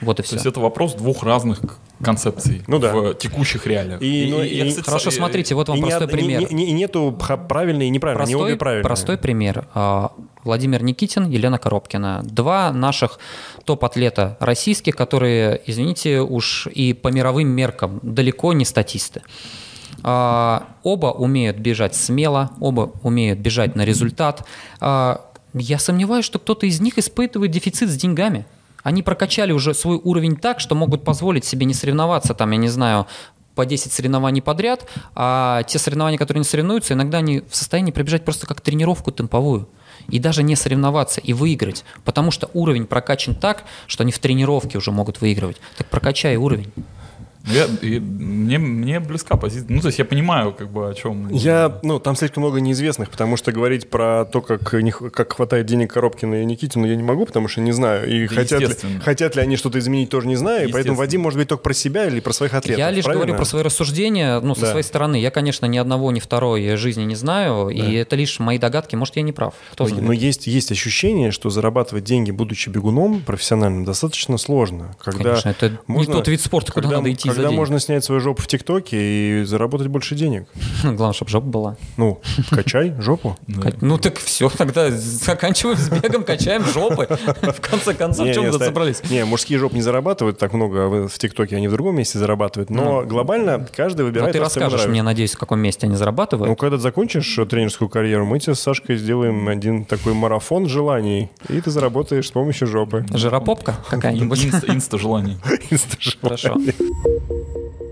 Вот и То все. есть это вопрос двух разных концепций Ну да. в текущих реалиях. И, ну, и- Хорошо, смотрите, вот вам и не простой не- пример. не- и нету ха- правильный и неправильный, Простой, обе правильные. простой пример. А, Владимир Никитин, Елена Коробкина. Два наших топ-атлета российских, которые, извините, уж и по мировым меркам далеко не статисты. А, Оба умеют бежать смело, оба умеют бежать на результат. А, Я сомневаюсь, что кто-то из них испытывает дефицит с деньгами. Они прокачали уже свой уровень так, что могут позволить себе не соревноваться, там, я не знаю, по 10 соревнований подряд, а те соревнования, которые не соревнуются, иногда они в состоянии пробежать просто как тренировку темповую. И даже не соревноваться и выиграть, потому что уровень прокачан так, что они в тренировке уже могут выигрывать. Так прокачай уровень. Ну, я- и мне, мне близка позиция. Ну, то есть я понимаю, как бы о чем. Я, ну, там слишком много неизвестных, потому что говорить про то, как, не как хватает денег Коробкина и Никитину, я не могу, потому что не знаю. И Да, хотят ли, хотят ли они что-то изменить, тоже не знаю. И поэтому. Вадим может быть только про себя или про своих атлетов. Я лишь правильно? говорю про свои рассуждения, ну, со Да. своей стороны. Я, конечно, ни одного, ни второй жизни не знаю, и это лишь мои догадки. Может, я не прав. Кто Но, знает. но есть, есть ощущение, что зарабатывать деньги, будучи бегуном профессиональным, достаточно сложно. Когда Конечно, это не тот вид спорта, куда надо идти за Когда деньги. можно снять свою жопу в ТикТоке и заработать больше денег. Главное, чтобы жопа была. Ну, качай жопу. Да. Ну так все, тогда заканчиваем с бегом, качаем жопы. В конце концов, Не, чем собрались? Не, мужские жопы не зарабатывают так много в в ТикТоке, они в другом месте зарабатывают. Но глобально каждый Ну выбирает ты ему расскажешь мне, надеюсь, в каком месте они Ну, зарабатывают. когда ты закончишь тренерскую карьеру, мы тебе с Сашкой сделаем один такой марафон желаний, и ты заработаешь с помощью жопы. Жиропопка какая-нибудь? Инста, инста желаний. Хорошо. Thank you.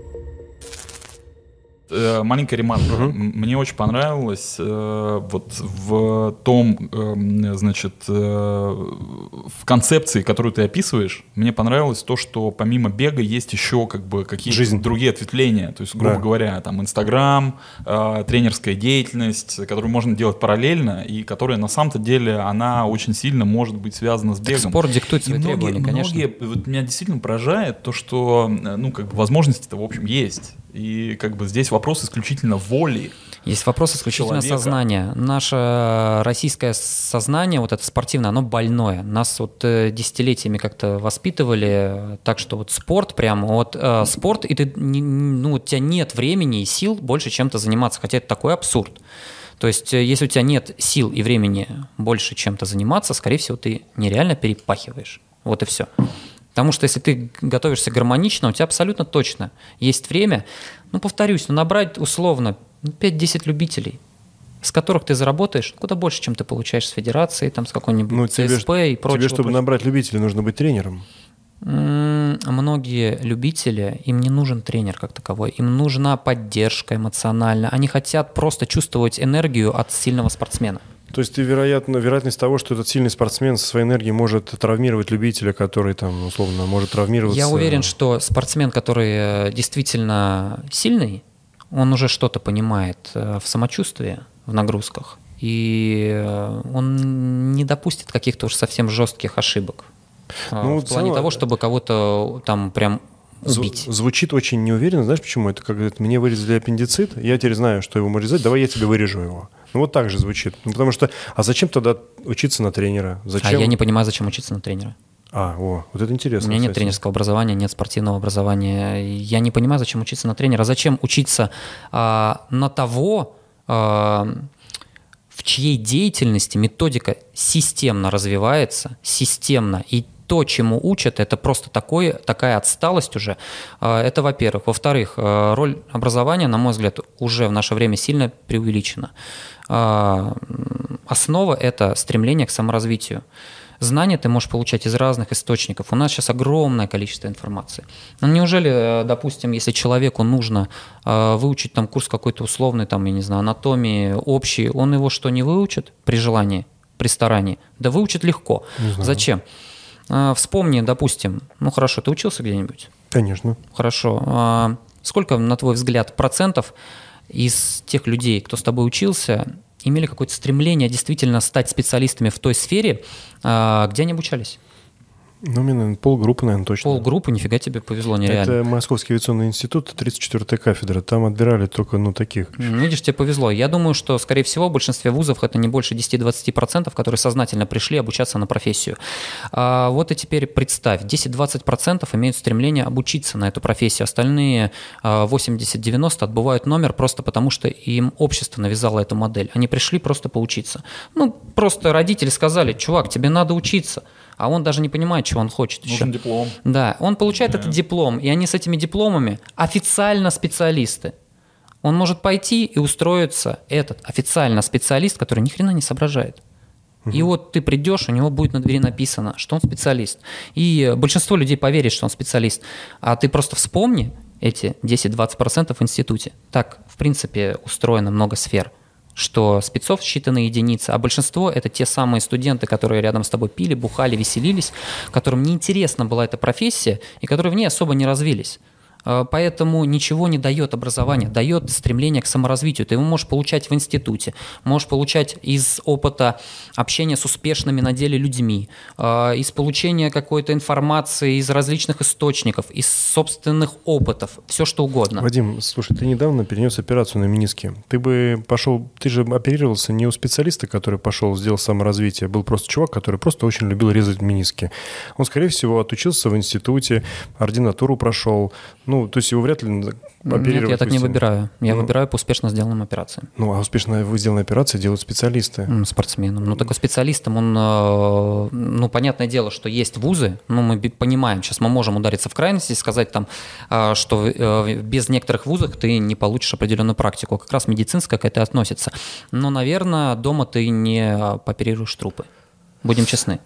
Э, Маленькая ремарка. М- Мне очень понравилось э, вот в том, эм, значит, э, в концепции, которую ты описываешь, мне понравилось то, что помимо бега есть еще как бы какие-то Жизнь. другие ответвления. То есть, грубо Да. говоря, там Инстаграм, э, тренерская деятельность, которую можно делать параллельно и которая на самом-то деле она очень сильно может быть связана с Так бегом. спорт диктует И свои многие, требования, конечно. многие- вот меня действительно поражает то, что ну как бы возможности-то в общем есть, и как бы здесь вопрос исключительно воли. Есть вопрос исключительно человека. сознания. Наше российское сознание, вот это спортивное, оно больное. Нас вот э, десятилетиями как-то воспитывали, э, так что вот спорт прям, вот э, спорт, и ты, ну, у тебя нет времени и сил больше чем-то заниматься, хотя это такой абсурд. То есть, э, если у тебя нет сил и времени больше чем-то заниматься, скорее всего, ты нереально перепахиваешь. Вот и все. Потому что если ты готовишься гармонично, у тебя абсолютно точно есть время, ну, повторюсь, ну, набрать условно ну, 5-10 любителей, с которых ты заработаешь куда больше, чем ты получаешь с федерации, там, с какой-нибудь Ну, тебе, ЦСП и прочего. тебе, чтобы прочего. набрать любителей, нужно быть тренером. Многие любители, им не нужен тренер как таковой, им нужна поддержка эмоциональная. Они хотят просто чувствовать энергию от сильного спортсмена. То есть ты, вероятно, вероятность того, что этот сильный спортсмен со своей энергией может травмировать любителя, который там, условно, может травмироваться. Я уверен, что спортсмен, который э, действительно сильный, он уже что-то понимает э, в самочувствии, в нагрузках. И э, он не допустит каких-то уж совсем жестких ошибок. э, Ну, в плане целом- того, чтобы кого-то там прям Зв- убить. Звучит очень неуверенно. Знаешь почему? Это как говорят, мне вырезали аппендицит, я теперь знаю, что его вырезать, давай я тебе вырежу его. Ну вот так же звучит. Ну потому что, а зачем тогда учиться на тренера? А Зачем? я не понимаю, зачем учиться на тренера. А, о, вот это У интересно. меня нет кстати. тренерского образования, нет спортивного образования. Я не понимаю, зачем учиться на тренера. Зачем учиться а, на того, а, в чьей деятельности методика системно развивается, системно, и то, чему учат, это просто такой, такая отсталость уже. А, Это, во-первых. Во-вторых, а, роль образования, на мой взгляд, уже в наше время сильно преувеличена. А, Основа – это стремление к саморазвитию. Знания ты можешь получать из разных источников. У нас сейчас огромное количество информации. Ну, неужели, э, допустим, если человеку нужно э, выучить там курс какой-то условный, там, я не знаю, анатомии общий, он его что, не выучит при желании, при старании? Да выучит легко. Зачем? Э, Вспомни, допустим, ну хорошо, ты учился где-нибудь? Конечно. Хорошо. А Сколько, на твой взгляд, процентов из тех людей, кто с тобой учился, имели какое-то стремление действительно стать специалистами в той сфере, а, где они обучались? Ну, мне, наверное, полгруппы, наверное, точно. Полгруппы, нифига тебе повезло, нереально. Это Московский авиационный институт, 34-я кафедра. Там отбирали только, ну, таких. Ну, видишь, тебе повезло. Я думаю, что, скорее всего, в большинстве вузов это не больше 10-20%, которые сознательно пришли обучаться на профессию. А вот и теперь представь, 10-20% имеют стремление обучиться на эту профессию. Остальные 80-90 а, отбывают номер просто потому, что им общество навязало эту модель. Они пришли просто поучиться. Ну, просто родители сказали, чувак, тебе надо учиться а он даже не понимает, чего он хочет Нужен еще. диплом. Да, он получает да. этот диплом, и они с этими дипломами официально специалисты. Он может пойти и устроиться, этот официально специалист, который ни хрена не соображает. Угу. И вот ты придешь, у него будет на двери написано, что он специалист. И большинство людей поверит, что он специалист. А ты просто вспомни эти 10-20% в институте. Так, в принципе, устроено много сфер что спецов считанные единицы, а большинство это те самые студенты, которые рядом с тобой пили, бухали, веселились, которым неинтересна была эта профессия и которые в ней особо не развились. Э, поэтому ничего не дает образование, дает стремление к саморазвитию. Ты его можешь получать в институте, можешь получать из опыта общения с успешными на деле людьми, э, из получения какой-то информации из различных источников, из собственных опытов, все что угодно. Вадим, слушай, ты недавно перенес операцию на мениске. Ты бы пошел, ты же оперировался не у специалиста, который пошел, сделал саморазвитие, был просто чувак, который просто очень любил резать мениски. Он, скорее всего, отучился в институте, ординатуру прошел, ну, то есть его вряд ли оперировать. Нет, я так не выбираю. Я ну, выбираю по успешно сделанным операциям. Ну, а успешно сделанные операции делают специалисты. Спортсменам. Ну, такой специалистом, он, э, ну, понятное дело, что есть вузы, ну, мы понимаем, сейчас мы можем удариться в крайности и сказать там, э, что э, без некоторых вузов ты не получишь определенную практику. Как раз медицинская к этой относится. Но, наверное, дома ты не оперируешь трупы. Будем честны.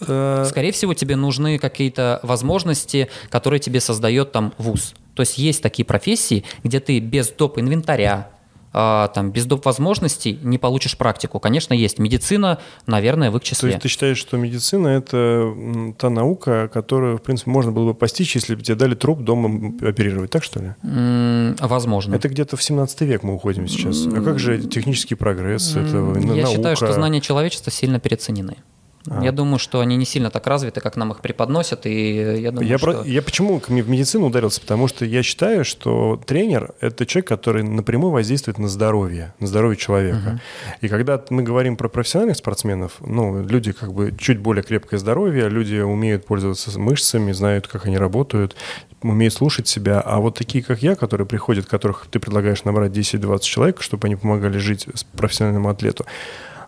Э, Скорее всего, тебе нужны какие-то возможности, которые тебе создает там вуз. То есть есть такие профессии, где ты без доп. инвентаря, а, там, без доп. возможностей не получишь практику. Конечно, есть. Медицина, наверное, в их числе. То есть ты считаешь, что медицина – это та наука, которую, в принципе, можно было бы постичь, если бы тебе дали труп дома оперировать, так что ли? возможно. Это где-то в 17 век мы уходим сейчас. А как же технический прогресс? Это Я наука? считаю, что знания человечества сильно переоценены. А. Я думаю, что они не сильно так развиты, как нам их преподносят, и я думаю, я что... Про... Я почему в медицину ударился? Потому что я считаю, что тренер – это человек, который напрямую воздействует на здоровье, на здоровье человека. Угу. И когда мы говорим про профессиональных спортсменов, ну, люди как бы чуть более крепкое здоровье, люди умеют пользоваться мышцами, знают, как они работают, умеют слушать себя, а вот такие, как я, которые приходят, которых ты предлагаешь набрать 10-20 человек, чтобы они помогали жить профессиональному атлету,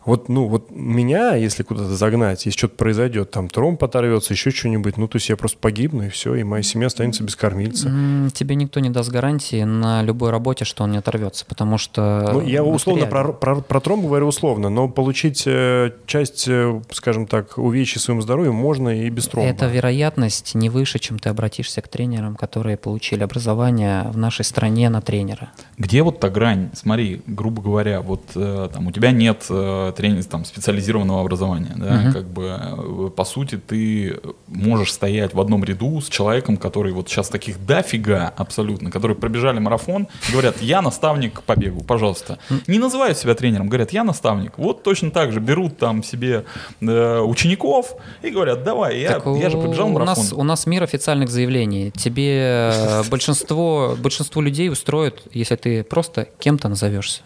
вот, ну, вот меня, если куда-то загнать, если что-то произойдет, там тромб оторвется, еще что-нибудь, ну, то есть я просто погибну, и все, и моя семья останется без кормильца. Тебе никто не даст гарантии на любой работе, что он не оторвется, потому что... Ну, я условно про, про, про тромб говорю условно, но получить э, часть, э, скажем так, увечий своему здоровью можно и без тромба. Эта вероятность не выше, чем ты обратишься к тренерам, которые получили образование в нашей стране на тренера. Где вот та грань? Смотри, грубо говоря, вот э, там у тебя нет э, тренинг там, специализированного образования. Да? Угу. Как бы, э, по сути, ты можешь стоять в одном ряду с человеком, который вот сейчас таких дофига абсолютно, которые пробежали марафон, говорят, я наставник по бегу, пожалуйста. Не называют себя тренером, говорят, я наставник. Вот точно так же берут там себе э, учеников и говорят, давай, я, я же пробежал марафон. У нас, у нас мир официальных заявлений. Тебе э, большинство, большинство людей устроит, если ты просто кем-то назовешься.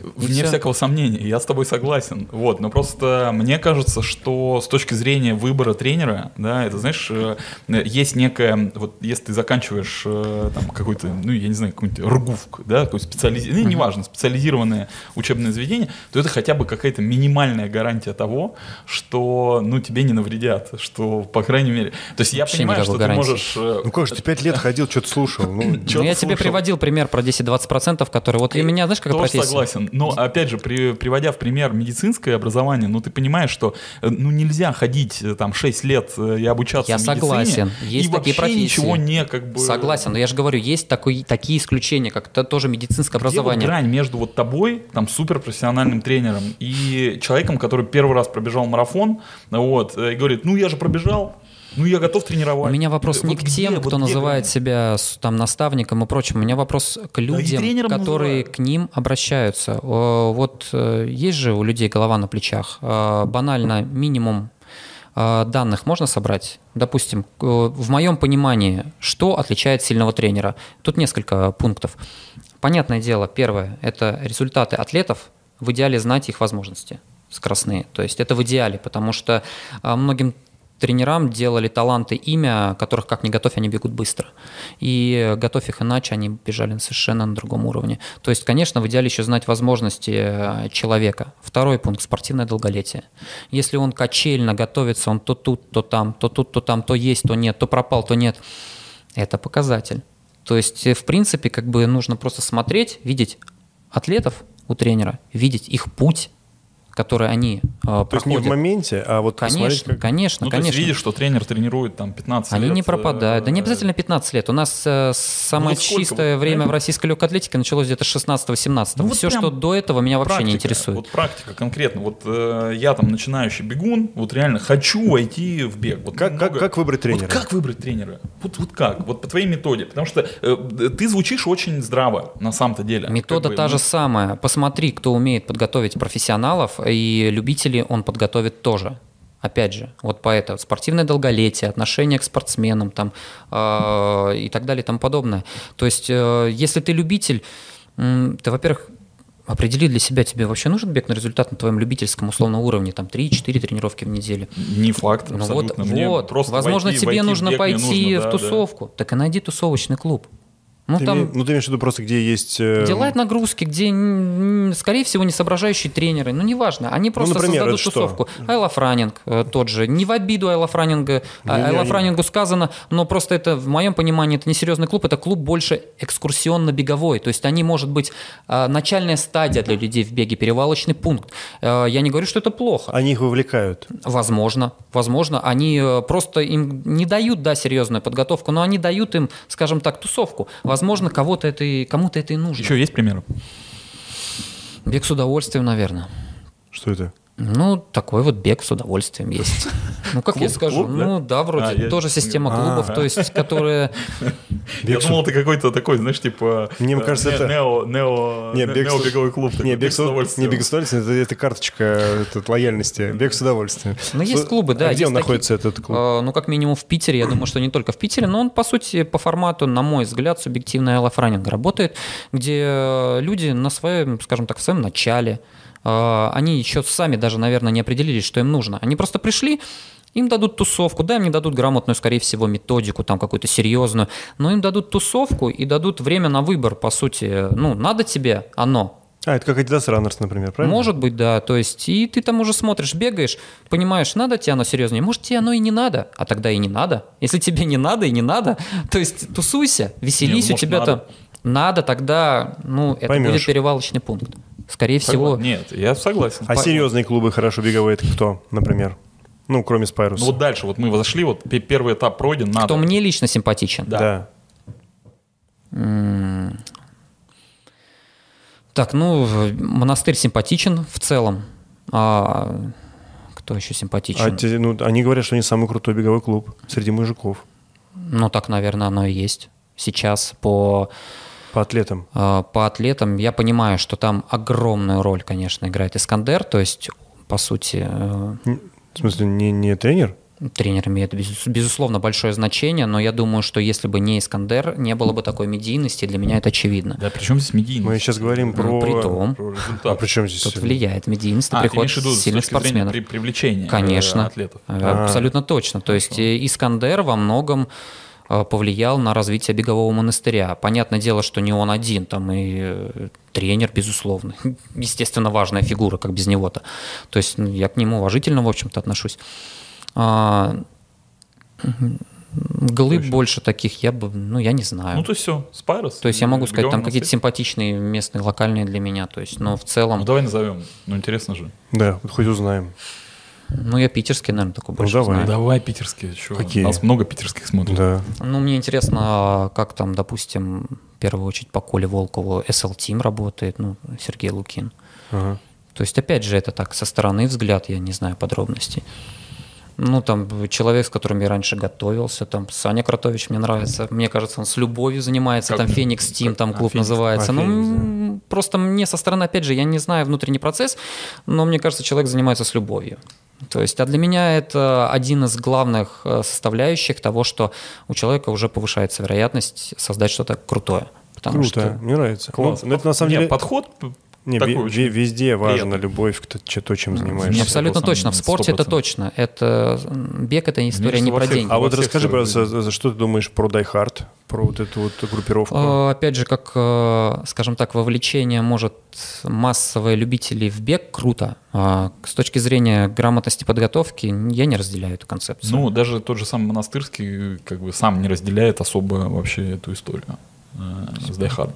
Вне всякого сомнения, я с тобой согласен. Вот, но просто мне кажется, что с точки зрения выбора тренера, да, это знаешь, э, есть некая, вот если ты заканчиваешь э, там какой-то, ну я не знаю, какой-нибудь РГУФК, да, какой специализ... ну, неважно, специализированное учебное заведение, то это хотя бы какая-то минимальная гарантия того, что, ну, тебе не навредят, что, по крайней мере, то есть я Вообще понимаю, что гарантии. ты можешь... Э, ну же, ты пять лет ходил, что-то слушал. Ну, ну я тебе приводил пример про 10-20%, которые вот и меня, знаешь, как профессия? согласен. Но, опять же, при, приводя в пример медицинское образование, ну, ты понимаешь, что э, ну, нельзя ходить э, там 6 лет э, и обучаться я в медицине. согласен. Есть и такие профессии. ничего не как бы... Согласен, но я же говорю, есть такой, такие исключения, как это тоже медицинское Где образование. Вот грань между вот тобой, там, суперпрофессиональным тренером и человеком, который первый раз пробежал марафон, вот, и говорит, ну, я же пробежал, ну, я готов тренировать. У меня вопрос не вот к тем, где, кто вот называет где? себя там наставником и прочим. У меня вопрос к людям, которые называют. к ним обращаются. Вот э, есть же у людей голова на плечах. Э, банально минимум э, данных можно собрать? Допустим, в моем понимании, что отличает сильного тренера? Тут несколько пунктов. Понятное дело, первое – это результаты атлетов, в идеале знать их возможности скоростные. То есть это в идеале, потому что многим тренерам делали таланты имя, которых как ни готовь, они бегут быстро. И готовь их иначе, они бежали совершенно на другом уровне. То есть, конечно, в идеале еще знать возможности э, человека. Второй пункт – спортивное долголетие. Если он качельно готовится, он то тут, то там, то тут, то там, то есть, то нет, то пропал, то нет. Это показатель. То есть, э, в принципе, как бы нужно просто смотреть, видеть атлетов у тренера, видеть их путь, которые они э, То проходят. есть не в моменте, а вот Конечно, как... конечно, ну, конечно. То есть видишь, что тренер тренирует там 15 они лет. не пропадают. Да не э, обязательно 15 лет. У нас э, самое ну, чистое вот, время в российской легкой атлетике началось где-то 16-18. Ну, вот Все, что до этого, меня вообще практика, не интересует. Вот практика конкретно. Вот э, я там начинающий бегун, вот реально хочу войти в бег. Вот Как, как, как выбрать тренера? Вот как выбрать тренера? Вот, вот как? Вот по твоей методе. Потому что э, ты звучишь очень здраво на самом-то деле. Метода Как бы, та ну, же самая. Посмотри, кто умеет подготовить профессионалов, и любителей он подготовит тоже. Опять же, вот по это спортивное долголетие, отношение к спортсменам там, э, и так далее и тому подобное. То есть, э, если ты любитель, м, ты, во-первых, определи для себя, тебе вообще нужен бег на результат на твоем любительском условном уровне, там 3-4 тренировки в неделю. Не факт, Ну вот, абсолютно. Мне вот. просто возможно, войти- тебе войти нужно пойти нужно, в да, да. тусовку, так и найди тусовочный клуб. Ну Ты там име- ну, ты имеешь в виду просто, где есть... э, Делают нагрузки, где, скорее всего, не соображающие тренеры. Ну, неважно. Они просто например, создадут тусовку. Айлов раннинг э, тот же. Не в обиду Айлов они. раннингу сказано, но просто это, в моем понимании, это не серьезный клуб, это клуб больше экскурсионно-беговой. То есть они, может быть, э, начальная стадия для людей в беге, перевалочный пункт. Э, Я не говорю, что это плохо. Они их вовлекают. Возможно, возможно, они э, просто им не дают, да, серьезную подготовку, но они дают им, скажем так, тусовку. Возможно, кого-то это и, кому-то это и нужно. Еще есть примеры? Бег с удовольствием, наверное. Что это? Ну, такой вот бег с удовольствием есть. Ну, как я Клуб- скажу, клуб, ну да, вроде А, тоже система А. клубов, то есть, которые... Я думал, ты какой-то такой, знаешь, типа... Мне э, кажется, это- Нео, нео, Не, бег с- клуб. такой, Не, бег с, удовольствием. удовольствием, это, карточка лояльности. Бег с удовольствием. Ну, есть клубы, да. А где он находится, этот клуб? Э, Ну, как минимум в Питере, я думаю, что не только в Питере, но он, по сути, по формату, на мой взгляд, субъективная рафранинг работает, где э, люди на своем, скажем так, в своем начале, они еще сами даже, наверное, не определились, что им нужно. Они просто пришли, им дадут тусовку, да, им не дадут грамотную, скорее всего, методику, там какую-то серьезную, но им дадут тусовку и дадут время на выбор, по сути. Ну, надо тебе оно, А, это как Adidas Runners, например, правильно? может быть, да. То есть, и ты там уже смотришь, бегаешь, понимаешь, надо тебе оно серьезнее. Может, тебе оно и не надо, а тогда и не надо. Если тебе не надо и не надо, то есть тусуйся, веселись, Не, ну, у тебя-то может, надо, тогда, ну, это Поймешь. будет перевалочный пункт. Скорее всего, Согла- Нет, я согласен. А серьезные клубы хорошо беговые, это кто, например? Ну, кроме Спайруса. Ну вот дальше, вот мы зашли, вот пе- первый этап пройден, надо. кто мне лично симпатичен. Да. Да. Так, ну, монастырь симпатичен в целом. А кто еще симпатичен? А те- ну, они говорят, что они самый крутой беговой клуб среди мужиков Ну, так, наверное, оно и есть. Сейчас по по атлетам. Э, По атлетам я понимаю, что там огромную роль, конечно, играет Искандер, то есть, по сути, э, В смысле, не, не тренер? тренер имеет, без- безусловно, большое значение, но я думаю, что если бы не Искандер, не было бы такой медийности, для меня это очевидно. Да, причем здесь медийность? Мы сейчас говорим про... Ну, при том, Про А результат. при чем здесь? тут влияет медийность А, ты приход имеешь в виду с сильных спортсменов. при- привлечения э, Конечно. атлетов? Э, А. Абсолютно точно. То есть Искандер во многом повлиял на развитие бегового монастыря. Понятное дело, что не он один, там и э, тренер, безусловно. Естественно, важная фигура, как без него-то. То есть ну, я к нему уважительно, в общем-то, отношусь. А, Глыб больше таких я бы, ну, я не знаю. Ну, то есть все, Спайрос. то есть я могу сказать, там какие-то симпатичные местные, локальные для меня. То есть, но в целом, Ну, давай назовем. Ну, интересно же. Да, хоть узнаем. Ну, я питерский, наверное, такой больше давай. знаю. Давай питерские. Чё? Какие? Нас много питерских смотрит. Да. Ну, мне интересно, а как там, допустим, в первую очередь по Коле Волкову SL Team работает, ну, Сергей Лукин. Ага. То есть, опять же, это так, со стороны взгляд, я не знаю подробностей. Ну, там, человек, с которым я раньше готовился, там, Саня Кротович мне нравится. Мне кажется, он с любовью занимается, Как- там, Феникс Тим, там, а, клуб Феникс. называется. А, ну, Феникс, просто мне со стороны, опять же, я не знаю внутренний процесс, но мне кажется, человек занимается с любовью. То есть, а для меня это один из главных э, составляющих того, что у человека уже повышается вероятность создать что-то крутое. Потому Круто, что... мне нравится. Класс. Ну, это на самом Нет, деле подход не, очень везде важна приятный. любовь к то, чем занимаешься. Абсолютно точно. В спорте 100%. это точно. Это бег это история не про деньги. А вот расскажи, пожалуйста, за что ты думаешь про Die Hard, про вот эту вот группировку? А, опять же, как, э, скажем так, вовлечение может массовые любители в бег круто. А с точки зрения грамотности подготовки я не разделяю эту концепцию. Ну, даже тот же самый монастырский как бы сам не разделяет особо вообще эту историю э, с Die Hard.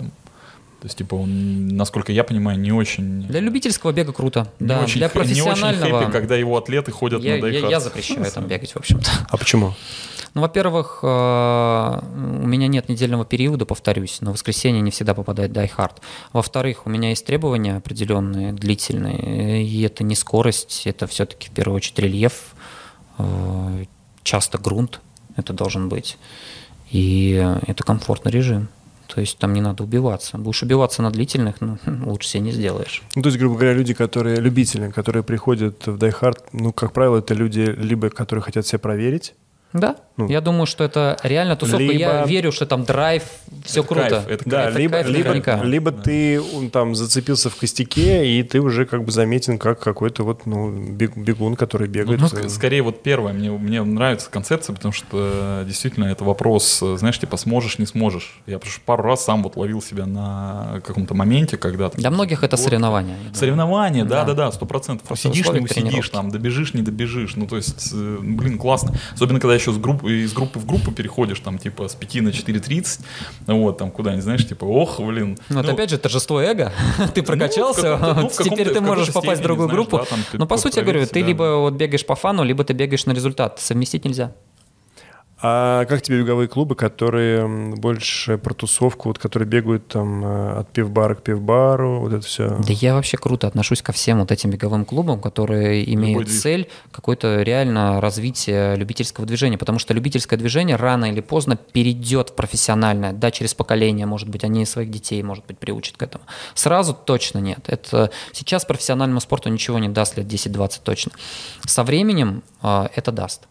То есть, типа, он, насколько я понимаю, не очень... Для любительского бега круто, не да. Очень, Для профессионального... Не очень хэппи, когда его атлеты ходят я, на дайхард. Я, я запрещаю там бегать, в общем-то. А почему? Ну, во-первых, э, у меня нет недельного периода, повторюсь, на воскресенье не всегда попадает Hard. Во-вторых, у меня есть требования определенные, длительные, и это не скорость, это все-таки в первую очередь рельеф, э, часто грунт это должен быть, и это комфортный режим. То есть там не надо убиваться. Будешь убиваться на длительных, ну, лучше себе не сделаешь. Ну, то есть, грубо говоря, люди, которые любители, которые приходят в Die Hard, ну, как правило, это люди, либо которые хотят себя проверить, да, ну, я думаю, что это реально тусовка. Либо... Я верю, что там драйв, все это круто. Кайф, это да, кайф. либо, кайф либо, либо да. ты там зацепился в костяке, и ты уже как бы заметен как какой-то вот ну, бегун, который бегает. Ну, ну, скорее вот первое, мне, мне нравится концепция, потому что действительно это вопрос, знаешь, типа сможешь, не сможешь. Я пару раз сам вот ловил себя на каком-то моменте, когда... Для многих это соревнования. Соревнования, да-да-да, сто процентов. Сидишь, не усидишь, там, добежишь, не добежишь. Ну, то есть, э, блин, классно. Особенно, когда еще с группы, из группы в группу переходишь, там, типа, с 5 на 4.30, вот, там, куда-нибудь, знаешь, типа, ох, блин. Ну, это опять же торжество эго, ты прокачался, ну, теперь ты можешь попасть в другую группу. Но, по сути, я говорю, ты либо вот бегаешь по фану, либо ты бегаешь на результат, совместить нельзя. А как тебе беговые клубы, которые больше про тусовку, вот, которые бегают там э, от пивбара к пивбару, вот это все? Да я вообще круто отношусь ко всем вот этим беговым клубам, которые имеют Любой цель какое-то реально развитие любительского движения, потому что любительское движение рано или поздно перейдет в профессиональное, да, через поколение, может быть, они своих детей, может быть, приучат к этому. Сразу точно нет. Это сейчас профессиональному спорту ничего не даст лет 10-20 точно. Со временем э, это даст.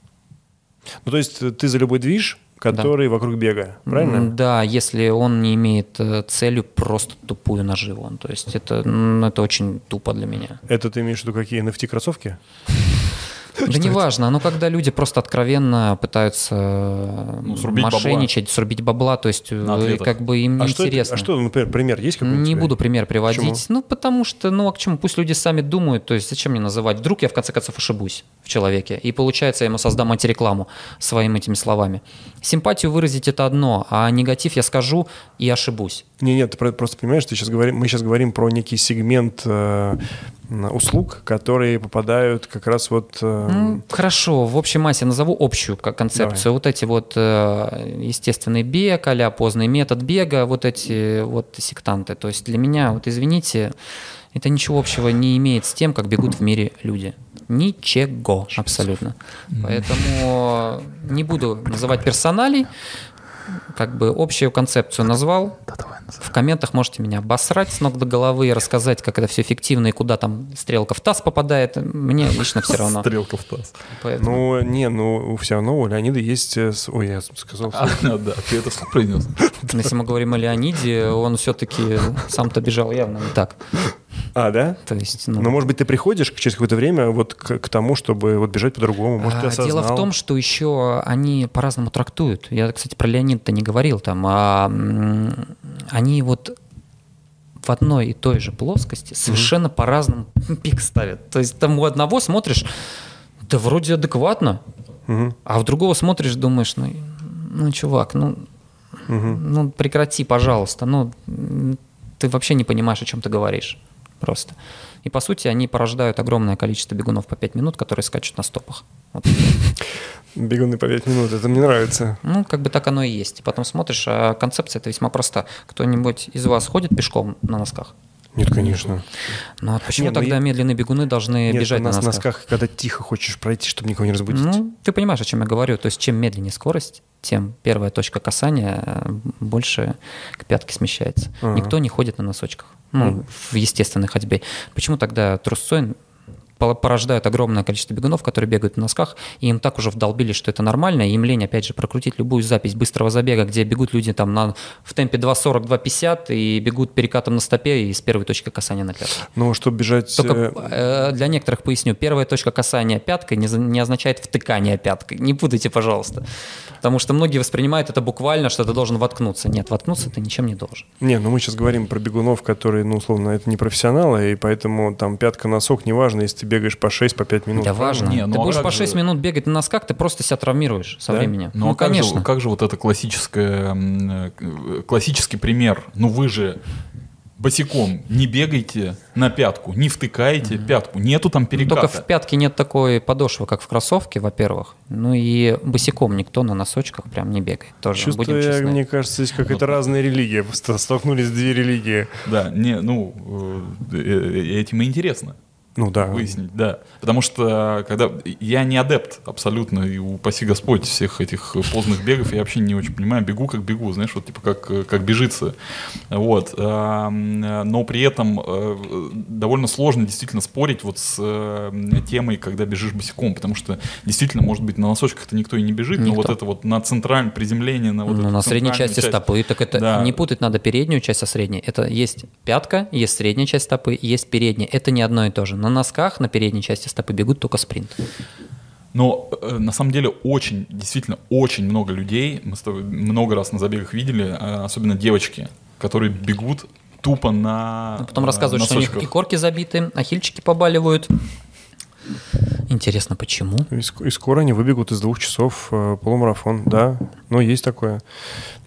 Ну, то есть э, ты за любой движ, который да. вокруг бега, правильно? Да, если он не имеет э, целью просто тупую наживу. То есть это, это очень тупо для меня. Это ты имеешь в виду какие NFT-кроссовки? Да неважно, но когда люди просто откровенно пытаются ну, срубить мошенничать, бабла. срубить бабла, то есть э, как бы им а неинтересно. а что, например, пример есть какой-нибудь? Не буду пример приводить. Почему? Ну, потому что, ну, а к чему? Пусть люди сами думают, то есть зачем мне называть? Вдруг я в конце концов ошибусь в человеке, и получается я ему создам антирекламу своими этими словами. Симпатию выразить это одно, а негатив я скажу и ошибусь. Не, нет, ты просто понимаешь, ты сейчас говорим, мы сейчас говорим про некий сегмент э, услуг, которые попадают как раз вот... Э... Ну, хорошо, в общей массе назову общую концепцию. Давай. Вот эти вот э, естественный бег, а поздний метод бега, вот эти вот сектанты. То есть для меня, вот извините, это ничего общего не имеет с тем, как бегут в мире люди. Ничего абсолютно. Поэтому не буду называть персоналей, как бы общую концепцию назвал. Да, давай, в комментах можете меня обосрать с ног до головы и рассказать, как это все эффективно и куда там стрелка в таз попадает. Мне лично все равно. Стрелка в таз. Поэтому... Ну, не, ну все равно у Леонида есть... Э, ой, я сказал. А, да, ты это произнес. Если мы говорим о Леониде, он все-таки сам-то бежал явно не так. А, да? То есть, ну... Но, может быть, ты приходишь через какое-то время вот к, к тому, чтобы вот бежать по-другому, может, а, ты осознал. Дело в том, что еще они по-разному трактуют. Я, кстати, про Леонида не говорил там. А, они вот в одной и той же плоскости совершенно mm-hmm. по-разному пик ставят. То есть там у одного смотришь, да вроде адекватно, mm-hmm. а у другого смотришь, думаешь, ну, ну чувак, ну, mm-hmm. ну прекрати, пожалуйста, ну ты вообще не понимаешь, о чем ты говоришь просто. И по сути они порождают огромное количество бегунов по 5 минут, которые скачут на стопах. Вот. Бегуны по 5 минут, это мне нравится. Ну, как бы так оно и есть. И потом смотришь, а концепция это весьма проста. Кто-нибудь из вас ходит пешком на носках? Нет, конечно. Ну а почему Не, ну тогда я- медленные бегуны должны Нет, бежать на на нас носках? носках, когда тихо хочешь пройти, чтобы никого не разбудить. Ну, ты понимаешь, о чем я говорю. То есть, чем медленнее скорость, тем первая точка касания э, больше к пятке смещается. Ага. Никто не ходит на носочках. Ну, в естественной ходьбе. Почему тогда трусцой порождают огромное количество бегунов, которые бегают на носках, и им так уже вдолбили, что это нормально, и им лень, опять же, прокрутить любую запись быстрого забега, где бегут люди там на, в темпе 2.40, 2.50 и бегут перекатом на стопе и с первой точки касания на пятку. Ну, чтобы бежать... Только э, э, для некоторых поясню, первая точка касания пяткой не, не означает втыкание пяткой. Не путайте, пожалуйста. Потому что многие воспринимают это буквально, что ты должен воткнуться. Нет, воткнуться ты ничем не должен. Не, ну мы сейчас говорим про бегунов, которые, ну, условно, это не профессионалы, и поэтому там пятка-носок, неважно, если ты бегаешь по 6, по 5 минут. да важно. Не, ну ты а будешь по же- 6 минут бегать на носках, ты просто себя травмируешь со Да? временем. Ну, а как конечно. Же, как же вот это классическое, э, классический пример? Ну вы же босиком не бегайте на пятку, не втыкаете пятку, нету там Ну, переката. Только в пятке нет такой подошвы, как в кроссовке, во-первых. Ну и босиком никто на носочках прям не бегает. Тоже будем Чувствую, я, честны. мне кажется, здесь какая-то разная религия. Ст- Столкнулись две религии. Да, не, ну, э, э, этим и интересно. Ну да. выяснить, да. Потому что когда я не адепт абсолютно, и упаси Господь всех этих поздних бегов, я вообще не очень понимаю, бегу как бегу, знаешь, вот типа как, как бежится. Вот. Но при этом э, довольно сложно действительно спорить вот с э, темой, когда бежишь босиком, потому что действительно, может быть, на носочках-то никто и не бежит, но Никто. вот это вот на центральное приземление, на вот ну, на средней части часть. стопы. Так это Да. не путать надо переднюю часть со средней. Это есть пятка, есть средняя часть стопы, есть передняя. Это не одно и то же. На носках, на передней части стопы бегут только спринт. Но э, на самом деле очень, действительно, очень много людей, мы с тобой много раз на забегах видели, э, особенно девочки, которые бегут тупо на А потом э, рассказывают, что у них и корки забиты, ахильчики побаливают. Интересно, почему? И, ск- и скоро они выбегут из двух часов э, полумарафон, да. Ну, есть такое.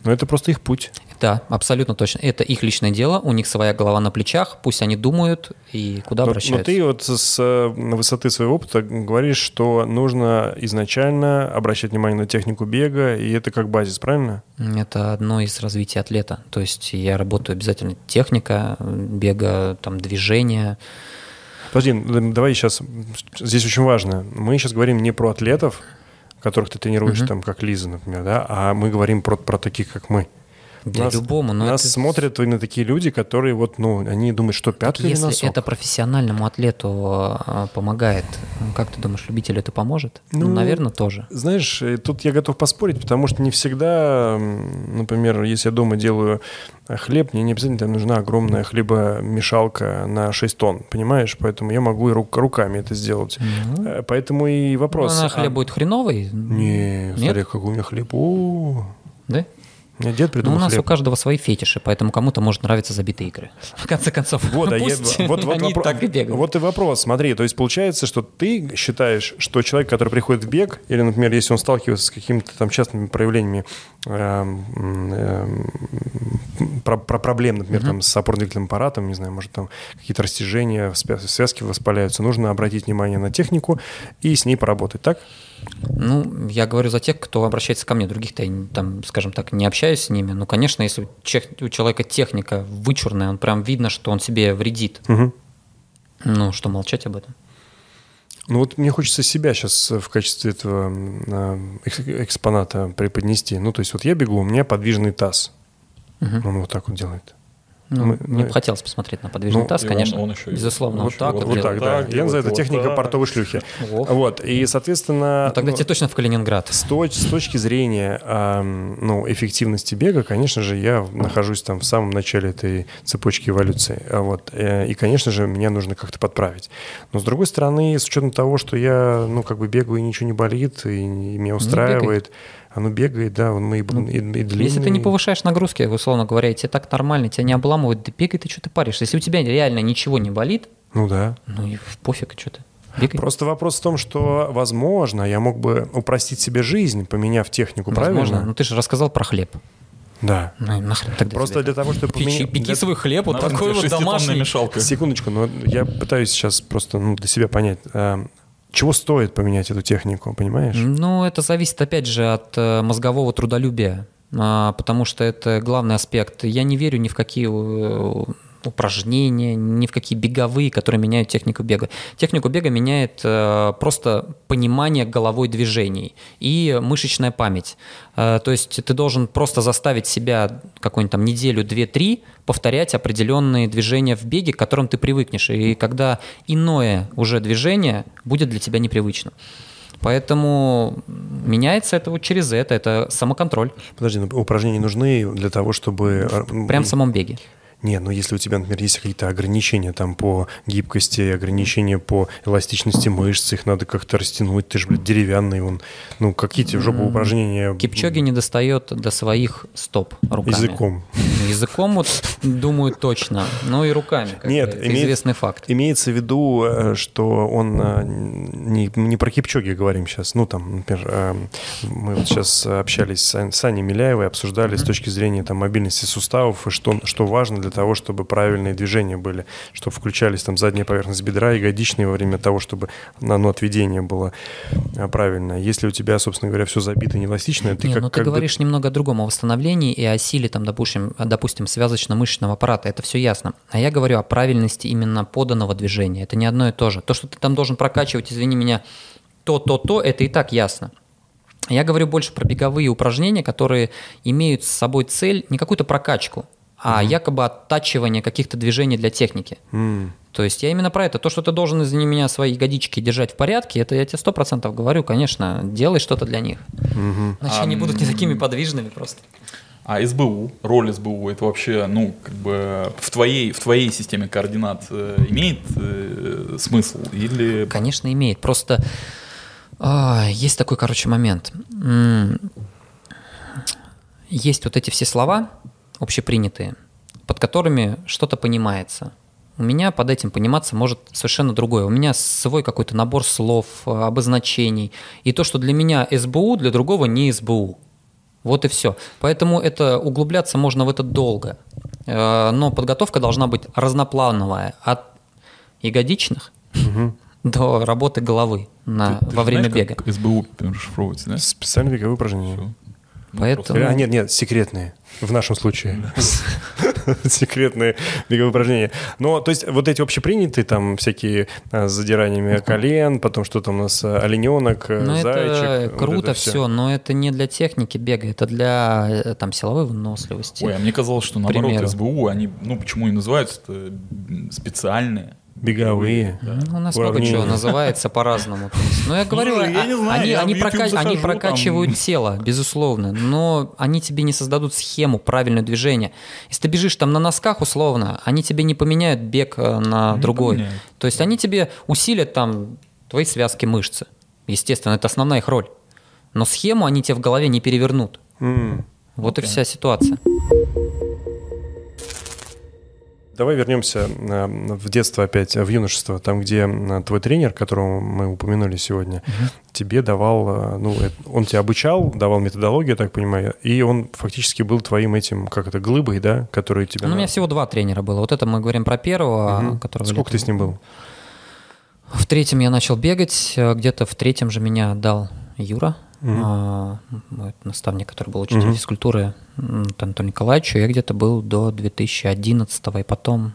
Но это просто их путь. Да, абсолютно точно. Это их личное дело, у них своя голова на плечах, пусть они думают и куда Но, но обращаются. ты вот с э, высоты своего опыта говоришь, что нужно изначально обращать внимание на технику бега, и это как базис, правильно? Это одно из развития атлета. То есть я работаю обязательно техника бега, там движение. Подожди, давай сейчас, здесь очень важно, мы сейчас говорим не про атлетов, которых ты тренируешь, Мгм. там, как Лиза, например, да, а мы говорим про, про таких, как мы. Для Нас- любому, но Нас это- смотрят именно такие люди, которые вот, ну, они думают, что или если носок. это профессиональному атлету э, помогает, как ты думаешь, любителю это поможет? Ну, Ну, наверное, тоже. Знаешь, э, тут я готов поспорить, потому что не всегда, например, если я дома делаю хлеб, мне не обязательно там нужна огромная хлебомешалка на 6 тонн, понимаешь? Поэтому я могу и рук- руками это сделать. Э, Поэтому и вопрос. ну, на а- хлеб будет хреновый? Не, Нет? смотри, какой у меня хлеб. О, Да? Дед Ну, придумал у нас хлеб. у каждого свои фетиши, поэтому кому-то может нравиться забитые игры. В конце концов, Вот, а я- пусть вот, вот они вопро- так и бегают. Вот и вопрос. Смотри, то есть получается, что ты считаешь, что человек, который приходит в бег, или, например, если он сталкивается с какими-то там частными проявлениями эм, эм, про, про проблем, например, там с опорно-двигательным аппаратом, не знаю, может там какие-то растяжения, связки воспаляются, нужно обратить внимание на технику и с ней поработать, так? Ну, я говорю за тех, кто обращается ко мне. Других-то я, там, скажем так, не общаюсь с ними. Ну, конечно, если у человека техника вычурная, он прям видно, что он себе вредит. Мгм. Ну, что молчать об этом? Ну вот мне хочется себя сейчас в качестве этого экс- экспоната преподнести. Ну, то есть вот я бегу, у меня подвижный таз. Мгм. Он вот так вот делает. Ну, Мы- мне мы- бы хотелось посмотреть на подвижный Ну, таз, и он- конечно. он еще безусловно, вот еще так вот вот. Вот так, да. так Я называю это вот техника так. портовой шлюхи. Ох. Вот. И, соответственно... Ну, тогда ну, тебе точно в Калининград. с, точ- с точки зрения ам, ну, эффективности бега, конечно же, я нахожусь там в самом начале этой цепочки эволюции. А Вот. Э, И, конечно же, меня нужно как-то подправить. Но, с другой стороны, с учетом того, что я, ну, как бы бегаю, и ничего не болит, и, и меня устраивает, оно бегает, да, он мы и, Ну, и, и длинный. Если ты не повышаешь нагрузки, условно говоря, и тебе так нормально, тебя не обламывают, да бегай ты, что ты паришься. Если у тебя реально ничего не болит, Ну да. ну и пофиг, что ты. Бегай. Просто вопрос в том, что, возможно, я мог бы упростить себе жизнь, поменяв технику, Возможно. правильно? Ну ты же рассказал про хлеб. Да. Ну и нахрен тогда Просто для это? того, чтобы Печи- поменять- пеки для- свой хлеб, вот такой вот домашний. мешалка. Секундочку, но я пытаюсь сейчас просто ну, для себя понять, а, чего стоит поменять эту технику, понимаешь? Ну, это зависит, опять же, от э, мозгового трудолюбия, а, потому что это главный аспект. Я не верю ни в какие э, упражнения, ни в какие беговые, которые меняют технику бега. Технику бега меняет э, просто понимание головой движений и мышечная память. Э, то есть ты должен просто заставить себя какую-нибудь там неделю, две, три повторять определенные движения в беге, к которым ты привыкнешь. И когда иное уже движение будет для тебя непривычно. Поэтому меняется это вот через это, это самоконтроль. Подожди, но упражнения нужны для того, чтобы... э, Прям в самом беге. Нет, но если у тебя, например, есть какие-то ограничения там по гибкости, ограничения по эластичности мышц, их надо как-то растянуть, ты же, блядь, деревянный, он, ну, какие тебе в жопу упражнения? Кипчоги не достает до своих стоп руками. Языком. Ну, Языком вот, думаю, точно, но и руками, Нет, это имеет- известный факт. Имеется в виду, э, что он э, не, не про Кипчоги говорим сейчас. Ну, там, например, э, мы вот сейчас общались с Ан- с Аней Миляевой, обсуждали с точки зрения там, мобильности суставов, и что, что важно для того, чтобы правильные движения были, чтобы включались там задняя поверхность бедра, ягодичные во время того, чтобы ну, оно отведение было э, правильное. Если у тебя, собственно говоря, все забито неэластично, ты Не, как, ну ты как бы- говоришь немного о другом, о восстановлении и о силе, там, допустим, допустим связочно-мышечного аппарата, это все ясно. А я говорю о правильности именно поданного движения, это не одно и то же. То, что ты там должен прокачивать, извини меня, то, то, то, это и так ясно. Я говорю больше про беговые упражнения, которые имеют с собой цель не какую-то прокачку, а якобы оттачивание каких-то движений для техники. М. То есть я именно про это. То, что ты должен, извини меня, свои ягодички держать в порядке, это я тебе сто процентов говорю, конечно, делай что-то для них. Иначе они будут не такими подвижными просто. А СБУ, роль СБУ, это вообще, ну, как бы в твоей, в твоей системе координат э, имеет э, смысл? Или Конечно, имеет. Просто а, есть такой, короче, момент. М, Есть вот эти все слова общепринятые, под которыми что-то понимается. У меня под этим пониматься может совершенно другое. У меня свой какой-то набор слов, э, обозначений. И то, что для меня СБУ, для другого не СБУ. Вот и все. Поэтому это углубляться можно в это долго. Э, Но подготовка должна быть разноплановая. От ягодичных до работы головы на, ты- ты во время знаешь, бега. как СБУ расшифровывается, да? Специальные беговые упражнения. Всё. Ну, Поэтому- А, нет, нет, секретные. В нашем случае. Секретные беговые упражнения. Но, то есть, вот эти общепринятые, там, всякие а, с задираниями колен, потом что там у нас, а, олененок, а, Ну, зайчик. круто все, но это не для техники бега, это для э, там силовой выносливости. Ой, а мне казалось, что наоборот. СБУ, они, ну почему и называются специальные. Беговые. Ну, у нас много Уравнение. чего называется по-разному. Есть, Ну, я говорю, я а- не знаю, они, я они, в YouTube прока- они захожу, прокачивают там- тело, безусловно, но они тебе не создадут схему правильного движения. Если ты бежишь там на носках условно, они тебе не поменяют бег э, на Не другой. поменяют. То есть они тебе усилят там твои связки мышцы. Естественно, это основная их роль. Но схему они тебе в голове не перевернут. М. Вот и Окей. вся ситуация. Давай вернемся а, в детство опять, в юношество, там, где а, твой тренер, которого мы упомянули сегодня, тебе давал, а, ну, э, он тебя обучал, давал методологию, я так понимаю, и он фактически был твоим этим, как это, глыбой, да, который тебя... Ну, у на- меня всего два тренера было. Вот это мы говорим про первого, Мгм. которого Сколько ты летом- с ним был? В третьем я начал бегать, э, где-то в третьем же меня отдал Юра, Мгм. а, мой наставник, который был учителем Мгм. физкультуры, Антон Николаевич. Я где-то был до 2011 и потом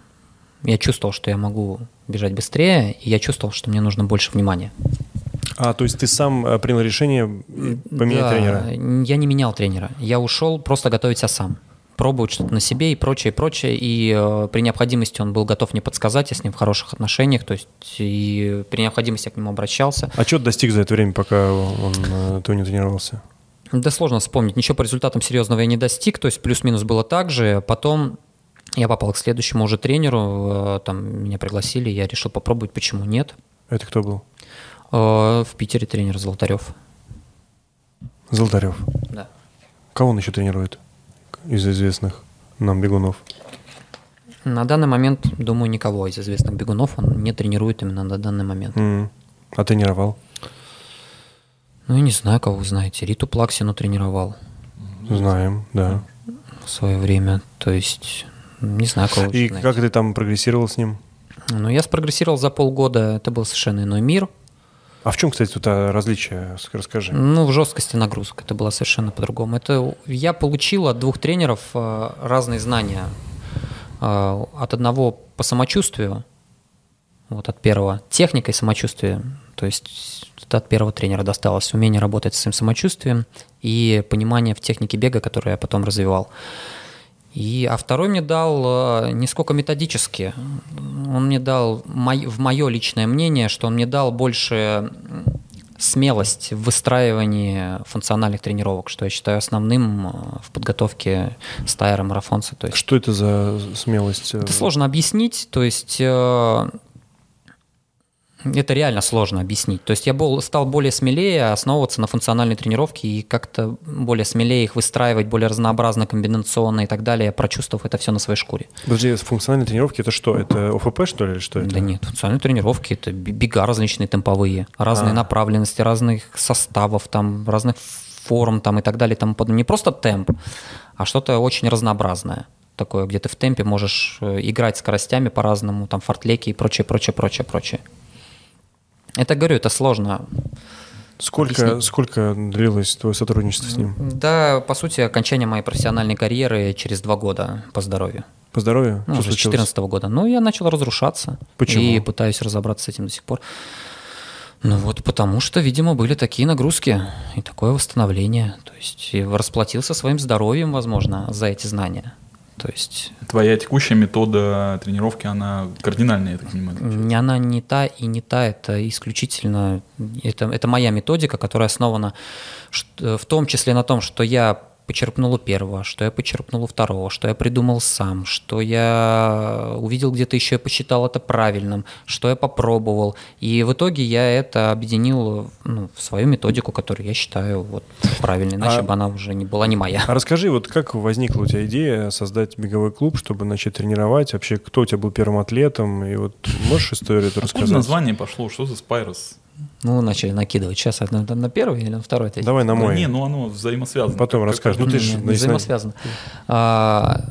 я чувствовал, что я могу бежать быстрее, и я чувствовал, что мне нужно больше внимания. А, то есть ты сам а, принял решение э, поменять Да, тренера? Я не менял тренера. Я ушел просто готовить себя сам. Пробовать что-то на себе и прочее, и прочее. И э, при необходимости он был готов мне подсказать, я с ним в хороших отношениях. То есть и при необходимости я к нему обращался. А что ты достиг за это время, пока он, э, ты не тренировался? Да сложно вспомнить. Ничего по результатам серьезного я не достиг. То есть плюс-минус было так же. Потом я попал к следующему уже тренеру. э, Там меня пригласили, я решил попробовать, почему нет. Это кто был? Э, В Питере тренер Золотарев. Золотарев. Да. Кого он еще тренирует из известных нам бегунов? На данный момент, думаю, никого из известных бегунов он не тренирует именно на данный момент. М. А тренировал? Ну, я не знаю, кого вы знаете. Риту Плаксину тренировал Знаем, да. в свое время. То есть, не знаю, кого И знаете. как ты там прогрессировал с ним? Ну, я спрогрессировал за полгода. Это был совершенно иной мир. А в чем, кстати, тут а, различие? Ск- Расскажи. Ну, в жесткости нагрузок. Это было совершенно по-другому. Это я получил от двух тренеров э, разные знания. А, от одного по самочувствию, вот от первого техникой самочувствия, то есть это от первого тренера досталось умение работать с своим самочувствием и понимание в технике бега, которое я потом развивал. И, а второй мне дал э, не сколько методически, он мне дал, в мое личное мнение, что он мне дал больше смелость в выстраивании функциональных тренировок, что я считаю основным э, в подготовке стайера марафонца. То есть, что это за смелость? Это сложно объяснить. То есть э, это реально сложно объяснить. То есть я был, стал более смелее основываться на функциональной тренировке и как-то более смелее их выстраивать, более разнообразно, комбинационно и так далее, прочувствовав это все на своей шкуре. Подожди, функциональные тренировки это что? Это ОФП, что ли, или что это? Да нет, функциональные тренировки это бега различные темповые, разные а. направленности, разных составов, там, разных форм там, и так далее. Там, не просто темп, а что-то очень разнообразное такое, где ты в темпе можешь э, играть скоростями по-разному, там фортлеки и прочее, прочее, прочее, прочее. Это, говорю, это сложно. Сколько, сколько длилось твое сотрудничество с ним? Да, по сути, окончание моей профессиональной карьеры через два года по здоровью. По здоровью? Ну, Что с 2014 года. Ну, я начал разрушаться. Почему? И пытаюсь разобраться с этим до сих пор. Ну вот потому что, видимо, были такие нагрузки и такое восстановление. То есть расплатился своим здоровьем, возможно, за эти знания. То есть... Твоя текущая метода тренировки, она кардинальная, я так понимаю? Она не та и не та, это исключительно... Это, это моя методика, которая основана в том числе на том, что я почерпнул у первого, что я почерпнул у второго, что я придумал сам, что я увидел где-то еще и посчитал это правильным, что я попробовал. И в итоге я это объединил ну, в свою методику, которую я считаю вот, правильной, иначе а, бы она уже не была не моя. А расскажи, вот как возникла у тебя идея создать беговой клуб, чтобы начать тренировать? Вообще, кто у тебя был первым атлетом? И вот можешь историю эту рассказать? Откуда название пошло? Что за Спайрос? Ну, начали накидывать. Сейчас на, на первый или на второй? Давай на мой. Да, не, ну оно взаимосвязано. Потом расскажешь. Ну, ты же взаимосвязано. А,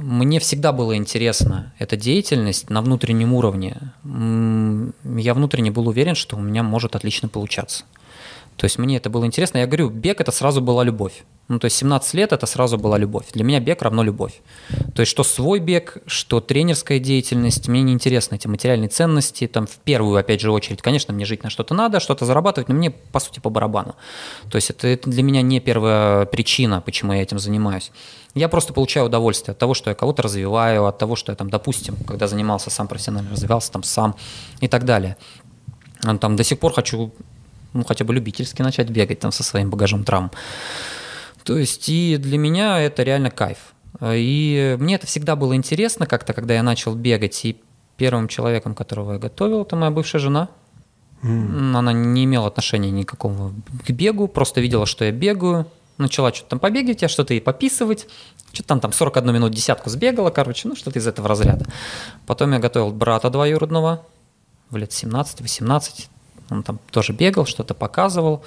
мне всегда было интересно эта деятельность на внутреннем уровне. Я внутренне был уверен, что у меня может отлично получаться. То есть мне это было интересно. Я говорю, бег это сразу была любовь. Ну, то есть 17 лет это сразу была любовь. Для меня бег равно любовь. То есть что свой бег, что тренерская деятельность, мне не интересны эти материальные ценности. Там в первую, опять же, очередь, конечно, мне жить на что-то надо, что-то зарабатывать, но мне, по сути, по барабану. То есть это, это для меня не первая причина, почему я этим занимаюсь. Я просто получаю удовольствие от того, что я кого-то развиваю, от того, что я там, допустим, когда занимался сам профессионально, развивался там сам и так далее. Там до сих пор хочу ну, хотя бы любительски начать бегать там со своим багажом травм. То есть и для меня это реально кайф. И мне это всегда было интересно как-то, когда я начал бегать. И первым человеком, которого я готовил, это моя бывшая жена. Mm. Она не имела отношения никакого к бегу, просто видела, что я бегаю. Начала что-то там побегать, я что-то и пописывать. Что-то там, там 41 минут десятку сбегала, короче, ну что-то из этого разряда. Потом я готовил брата двоюродного в лет 17-18. Он там тоже бегал, что-то показывал.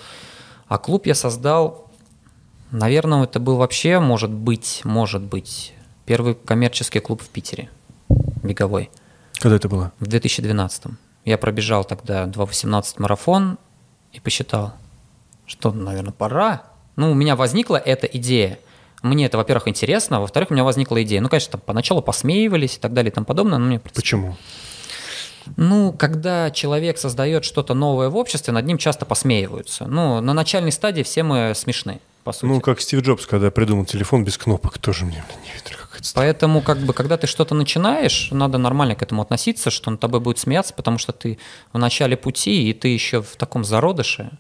А клуб я создал, наверное, это был вообще, может быть, может быть, первый коммерческий клуб в Питере, беговой. Когда это было? В 2012. Я пробежал тогда 2.18 марафон и посчитал, что, наверное, пора. Ну, у меня возникла эта идея. Мне это, во-первых, интересно, а во-вторых, у меня возникла идея. Ну, конечно, там поначалу посмеивались и так далее и тому подобное, но мне... Почему? Ну, когда человек создает что-то новое в обществе, над ним часто посмеиваются. Ну, на начальной стадии все мы смешны, по сути. Ну, как Стив Джобс, когда придумал телефон без кнопок, тоже мне не видно Поэтому, как бы, когда ты что-то начинаешь, надо нормально к этому относиться, что он тобой будет смеяться, потому что ты в начале пути, и ты еще в таком зародыше.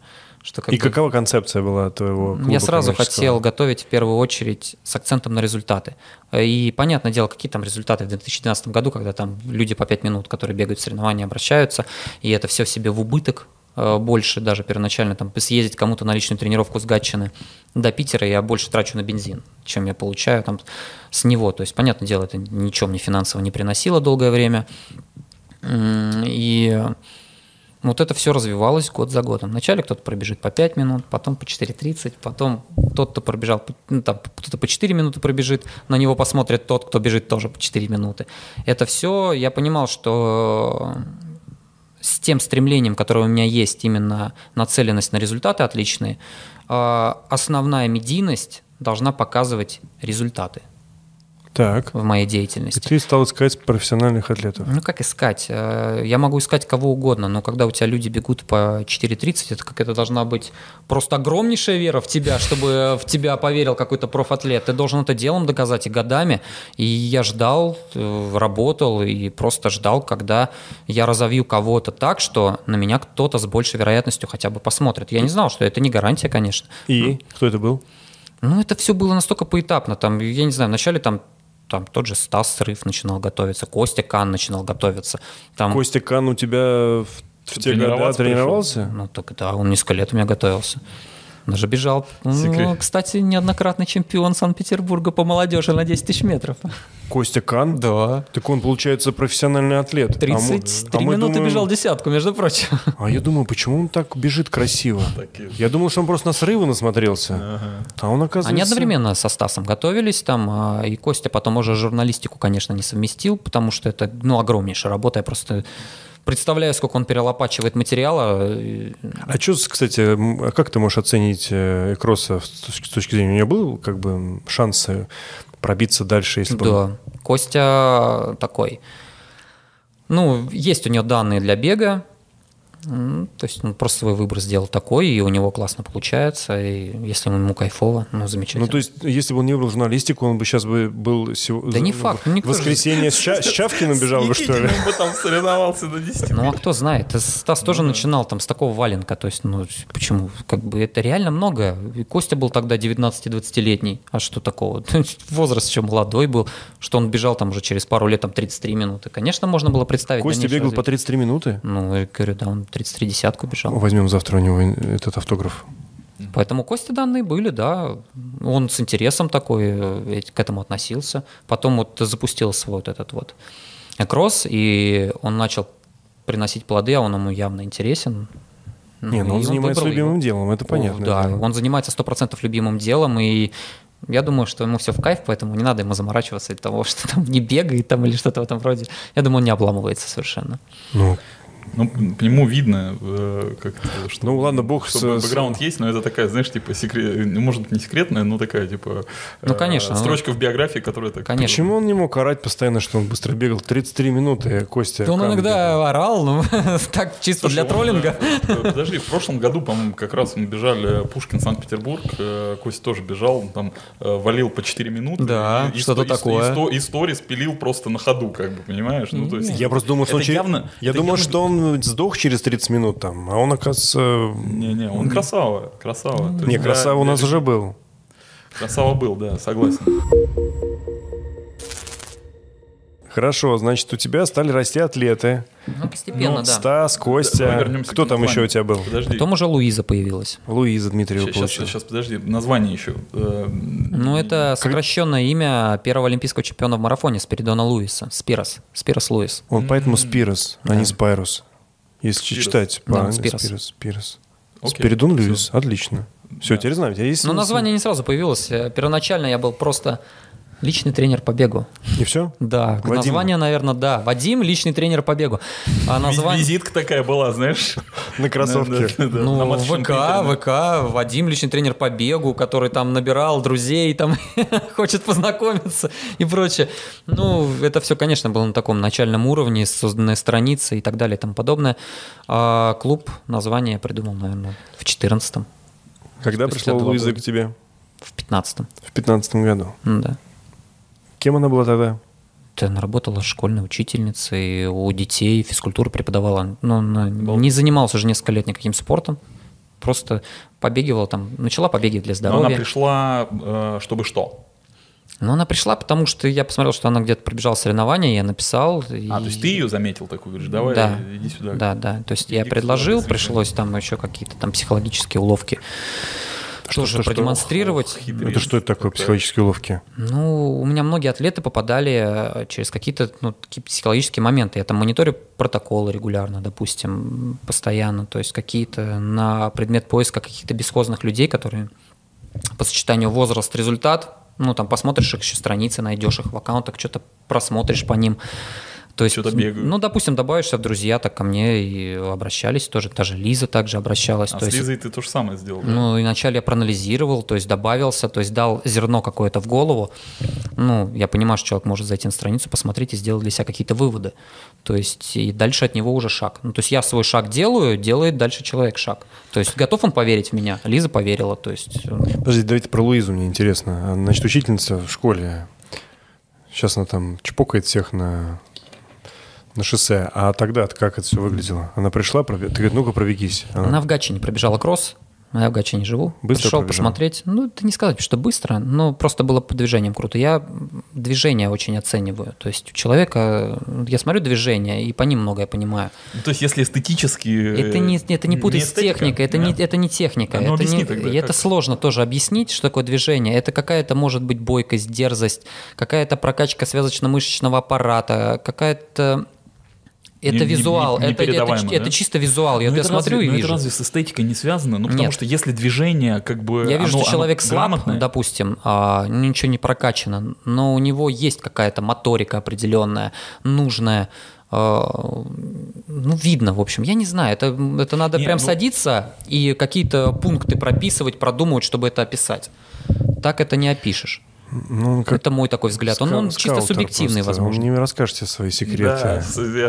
Что как и бы... какова концепция была твоего клуба Я сразу хотел готовить в первую очередь с акцентом на результаты. И понятное дело, какие там результаты в 2012 году, когда там люди по 5 минут, которые бегают в соревнования, обращаются, и это все себе в убыток э, больше даже первоначально там съездить кому-то на личную тренировку с Гатчины до Питера я больше трачу на бензин, чем я получаю там с него. То есть, понятное дело, это ничего мне финансово не приносило долгое время. И вот это все развивалось год за годом. Вначале кто-то пробежит по 5 минут, потом по 4.30, потом тот, кто пробежал, ну, там, кто-то по 4 минуты пробежит, на него посмотрит тот, кто бежит тоже по 4 минуты. Это все, я понимал, что с тем стремлением, которое у меня есть, именно нацеленность на результаты отличные, а, основная медийность должна показывать результаты. Так. в моей И деятельности. ты стал искать профессиональных атлетов. Ну, как искать? Э, Я могу искать кого угодно, но когда у тебя люди бегут по 4.30, это как это должна быть просто огромнейшая вера в тебя, чтобы в тебя поверил какой-то профатлет. Ты должен это делом доказать и годами. И я ждал, э, работал и просто ждал, когда я разовью кого-то так, что на меня кто-то с большей вероятностью хотя бы посмотрит. Я не знал, что это не гарантия, конечно. И кто это был? Ну, это все было настолько поэтапно. Там, я не знаю, вначале там там тот же Стас Срыв начинал готовиться, Костя Кан начинал готовиться. Там, Костя Кан у тебя в, в те годы тренировался? Ну, так да, он несколько лет у меня готовился. Даже бежал. Ну, кстати, неоднократный чемпион Санкт-Петербурга по молодежи на 10 тысяч метров. Костя Кан? Да. Так он, получается, профессиональный атлет. А мы- 33 а мы минуты думаем- бежал десятку, между прочим. А я думаю, почему он так бежит красиво? Я думал, что он просто на срывы насмотрелся. А он, оказывается... Они одновременно со Стасом готовились там, а, и Костя потом уже журналистику, конечно, не совместил, потому что это, ну, огромнейшая работа. Я просто представляю, сколько он перелопачивает материала. и- А что, кстати, а как ты можешь оценить э, Экроса с точки, зрения... У него был как бы м, шанс э, пробиться дальше, если бы... он- Да, Костя такой. Ну, есть у него данные для бега. То есть он просто свой выбор сделал такой, и у него классно получается. И если ему кайфово, ну, замечательно. Ну, то есть, если бы он не выбрал журналистику, он бы сейчас бы был... Да не факт, ну, никто В же- воскресенье с, Ча- с Чавкиным бежал бы, что ли? Бы там соревновался до 10. Ну, а кто знает? Стас тоже начинал там с такого валенка. То есть, ну, почему? Как бы это реально много. И Костя был тогда 19-20-летний. А что такого? Возраст еще молодой был, что он бежал там уже через пару лет, там 33 минуты. Конечно, можно было представить. Костя бегал по развитие. 33 минуты? Ну, я говорю, да, он 33 десятку бежал. Возьмем завтра у него этот автограф. Поэтому Кости данные были, да. Он с интересом такой э, к этому относился. Потом вот запустился вот этот вот кросс, и он начал приносить плоды, а он ему явно интересен. не, ну и он занимается выбрал любимым его. делом, это понятно. О, да, он занимается 100% любимым делом, и я думаю, что ему все в кайф, поэтому не надо ему заморачиваться от того, что там не бегает там или что-то в этом роде. Я думаю, он не обламывается совершенно. Ну, Ну, по нему видно, э, как что... Ну, ладно, бог что с- бэкграунд есть, но это такая, знаешь, типа, секрет... ну, может быть, не секретная, но такая, типа... Ну, э, конечно, ну. Строчка в биографии, которая так... Конечно. почему он не мог орать постоянно, что он быстро бегал? 33 минуты, Костя. Да он иногда орал, ну, так чисто Слушай, для он, троллинга. э, э, Подожди, в прошлом году, по-моему, как раз мы бежали Пушкин, Санкт-Петербург, э, Костя тоже бежал, он там э, валил по 4 минуты. Да, и, и что-то сто- и такое. И, сто- и сторис пилил просто на ходу, как бы, понимаешь? Ну, то есть... Я просто думал, что он явно- Я думал, явно- что он сдох через 30 минут там, а он, оказывается... Не-не, он красава, красава. Не, красава у нас уже был. Красава был, да, согласен. Хорошо, значит, у тебя стали расти атлеты. Ну, постепенно, Ну, да. Стас, Костя. Вернемся Кто там еще у тебя был? Подожди. Потом уже Луиза появилась. Луиза Дмитриева Сейчас, получила. сейчас, подожди, название еще. Э, Ну, это сокращенное имя первого олимпийского чемпиона в марафоне Спиридона Луиса. Спирос. Спирос Луис. Он поэтому Спирос, а не Да. Спайрус. Если Спирос. читать. Да, по- Спирос. Спирос. Спирос. Окей, Спиридон. Льюис. Отлично. Все, Да. теперь знаю. У тебя есть Но смысл? название не сразу появилось. Первоначально я был просто личный тренер по бегу. И все? Да, Вадим. название, наверное, да. Вадим, личный тренер по бегу. А название... Визитка такая была, знаешь. На кроссовке. Ну, ВК. ВК, Вадим, личный тренер по бегу, который там набирал друзей, там хочет познакомиться и прочее. Ну, это все, конечно, было на таком начальном уровне, созданная страница и так далее и тому подобное. А клуб, название я придумал, наверное, в 14-м, Когда пришла Луиза к тебе? в 15-м. В пятнадцатом году. Да. Кем она была тогда? Да, Она работала школьной учительницей, у детей физкультуру преподавала. Но она не занималась уже несколько лет никаким спортом. Просто побегивала там, начала побегивать для Но здоровья. она пришла, э, чтобы что? Но она пришла, потому что я посмотрел, что она где-то пробежала соревнования, я написал. и- А, то есть ты ее заметил такую, говоришь, давай, Да. иди сюда. Да, да. То есть я Иди предложил, сюда, пришлось там еще какие-то там психологические уловки тоже что, что? продемонстрировать. Хитрец. Это что это такое, психологические уловки? Ну, у меня многие атлеты попадали э, через какие-то ну, такие психологические моменты. Я там мониторю протоколы регулярно, допустим, постоянно. То есть какие-то на предмет поиска каких-то бесхозных людей, которые по сочетанию возраст-результат, ну, там посмотришь их еще страницы, найдешь их в аккаунтах, что-то просмотришь по ним. То есть, Что-то бегают. ну, допустим, добавишься в друзья, так ко мне и обращались тоже. Даже Лиза также обращалась. А то с есть, Лизой ты то же самое сделал, да? Ну, и вначале я проанализировал, то есть добавился, то есть дал зерно какое-то в голову. Ну, я понимаю, что человек может зайти на страницу, посмотреть и сделать для себя какие-то выводы. То есть и дальше от него уже шаг. Ну, то есть я свой шаг делаю, делает дальше человек шаг. То есть готов он поверить в меня? Лиза поверила, то есть... э, Подожди, давайте про Луизу мне интересно. Значит, учительница в школе. Сейчас она там чпокает всех на, на шоссе. А тогда как это все выглядело? Она пришла, ты говоришь, ну-ка пробегись. Она- Она в Гатчине пробежала кросс, а я в Гатчине живу. Быстро Пришел пробежала? посмотреть. Ну, это не сказать, что быстро, но просто было по движениям круто. Я движение очень оцениваю. То есть у человека, я смотрю движение, и по ним многое понимаю. Ну, то есть, если эстетически... Это не, это не путать с эстетика? техникой, это не, Да. это не техника. А ну, это не- тогда, и это как? сложно тоже объяснить, что такое движение. Это какая-то может быть бойкость, дерзость, какая-то прокачка связочно-мышечного аппарата, какая-то... Это Не- не- визуал, не- это, это, непередаваемо, это да? чисто визуал. Я, Ну, я это смотрю разве, и ну, вижу. это разве с эстетикой не связано? Ну, потому Нет. что если движение, как бы... Я вижу, оно- что человек слаб, грамотное, допустим, а, ничего не прокачано, но у него есть какая-то моторика определенная, нужная. а, ну, видно, в общем. Я не знаю, это, это надо Не, прям ну- садиться и какие-то пункты прописывать, продумывать, чтобы это описать. Так это не опишешь. Ну, как это мой такой взгляд. Он, он чисто субъективный, просто. возможно. Он не расскажете свои секреты. Да,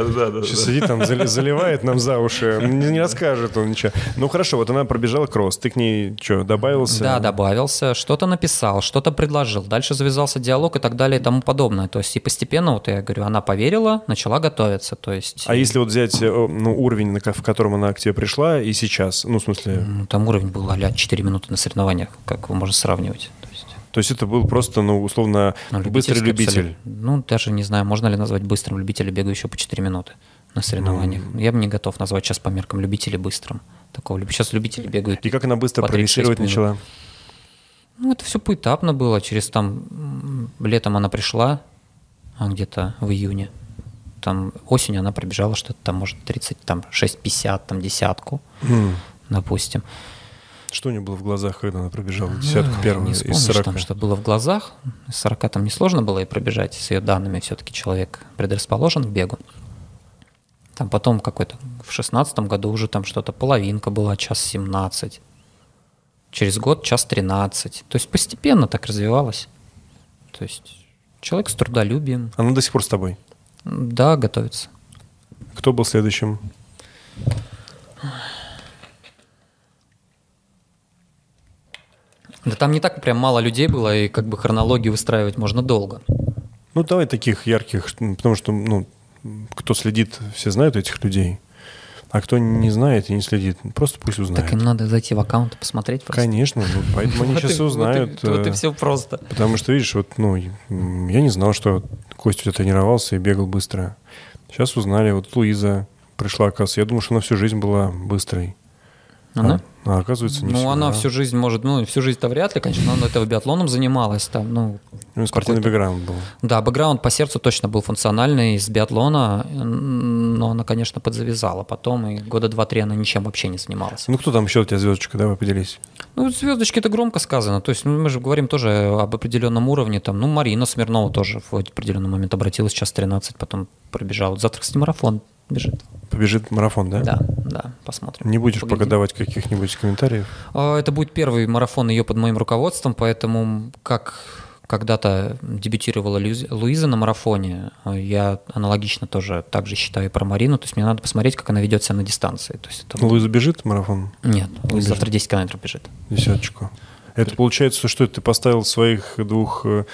да, да, Сейчас да. сидит там, зали- заливает нам за уши. Не, не расскажет он ничего. Ну хорошо, вот она пробежала кросс. Ты к ней что, добавился? Да, добавился, что-то написал, что-то предложил. Дальше завязался диалог и так далее и тому подобное. То есть и постепенно, вот я говорю, она поверила, начала готовиться. То есть А если вот взять э, ну, уровень, в котором она к тебе пришла, и сейчас, ну, в смысле, Ну, там уровень был а 4 минуты на соревнованиях, как его можно сравнивать. То есть, то есть это был просто, ну, условно, ну, быстрый любитель. абсолютно. Ну, даже не знаю, можно ли назвать быстрым любителя, бегающего по 4 минуты на соревнованиях. Я бы не готов назвать сейчас по меркам любителей быстрым. Такого. Сейчас любители бегают. И как она быстро По 36 прогрессировать начала? Ну, это все поэтапно было. Через там летом она пришла, а где-то в июне. Там осенью она пробежала что-то там, может, 30, там, 6,50, там, десятку, М. допустим. Что у нее было в глазах, когда она пробежала? Десятку Ну, первую не из вспомнишь 40. там, что было в глазах. Из 40 там несложно было и пробежать. С ее данными все-таки человек предрасположен к бегу. Там потом какой-то в шестнадцатом году уже там что-то половинка была, час 17. Через год час 13. То есть постепенно так развивалось. То есть человек с трудолюбием, Она до сих пор с тобой. да, готовится. Кто был следующим? Да там не так прям мало людей было, и как бы хронологию выстраивать можно долго. Ну, давай таких ярких, потому что, ну, кто следит, все знают этих людей. А кто не знает и не следит, просто пусть узнает. Так им надо зайти в аккаунт и посмотреть просто. Конечно, ну, поэтому они сейчас узнают. Вот и э, все просто. Потому что, видишь, вот, ну, я не знал, что Костя у тебя тренировался и бегал быстро. Сейчас узнали, вот Луиза пришла, оказывается. Я думал, что она всю жизнь была быстрой. Она? А, оказывается, не Ну, всегда. она всю жизнь, может, ну, всю жизнь-то вряд ли, конечно, но она этого биатлоном занималась там, ну, Ну, спортивный бэкграунд был. да, бэкграунд по сердцу точно был функциональный из биатлона, но она, конечно, подзавязала потом, и года два-три она ничем вообще не занималась. Ну, кто там еще у тебя звездочка? Давай поделись. Ну, звездочки это громко сказано. То есть ну, мы же говорим тоже об определенном уровне. Там, ну, Марина Смирнова тоже в определенный момент обратилась, сейчас 13, потом пробежала. Завтра, кстати, марафон бежит. Побежит марафон, да? Да, да, посмотрим. Не будешь Поглядим. пока давать каких-нибудь комментариев? А, Это будет первый марафон ее под моим руководством, поэтому как когда-то дебютировала Луиза- на марафоне, а, я аналогично тоже так же считаю и про Марину, то есть мне надо посмотреть, как она ведет себя на дистанции. То есть это... Луиза бежит марафон? Нет, Луиза бежит. завтра 10 километров бежит. Десяточку. Это получается, что ты поставил своих двух э,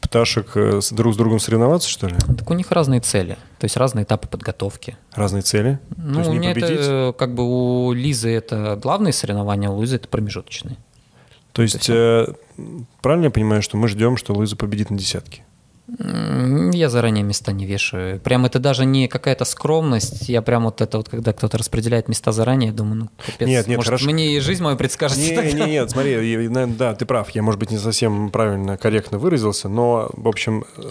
пташек э, друг с другом соревноваться, что ли? Так у них разные цели, то есть разные этапы подготовки. Разные цели? То Ну, есть у не победить? это как бы у Лизы это главные соревнования, а у Луизы это промежуточные. То есть, э, правильно я понимаю, что мы ждем, что Луиза победит на десятке? Я заранее места не вешаю. Прям это даже не какая-то скромность. Я прям вот это вот, когда кто-то распределяет места заранее, думаю, ну, капец. Нет, нет, может, хорошо. мне и жизнь мою предскажете Не, тогда? не, нет, смотри, да, ты прав, я, может быть, не совсем правильно, корректно выразился, но, в общем, э,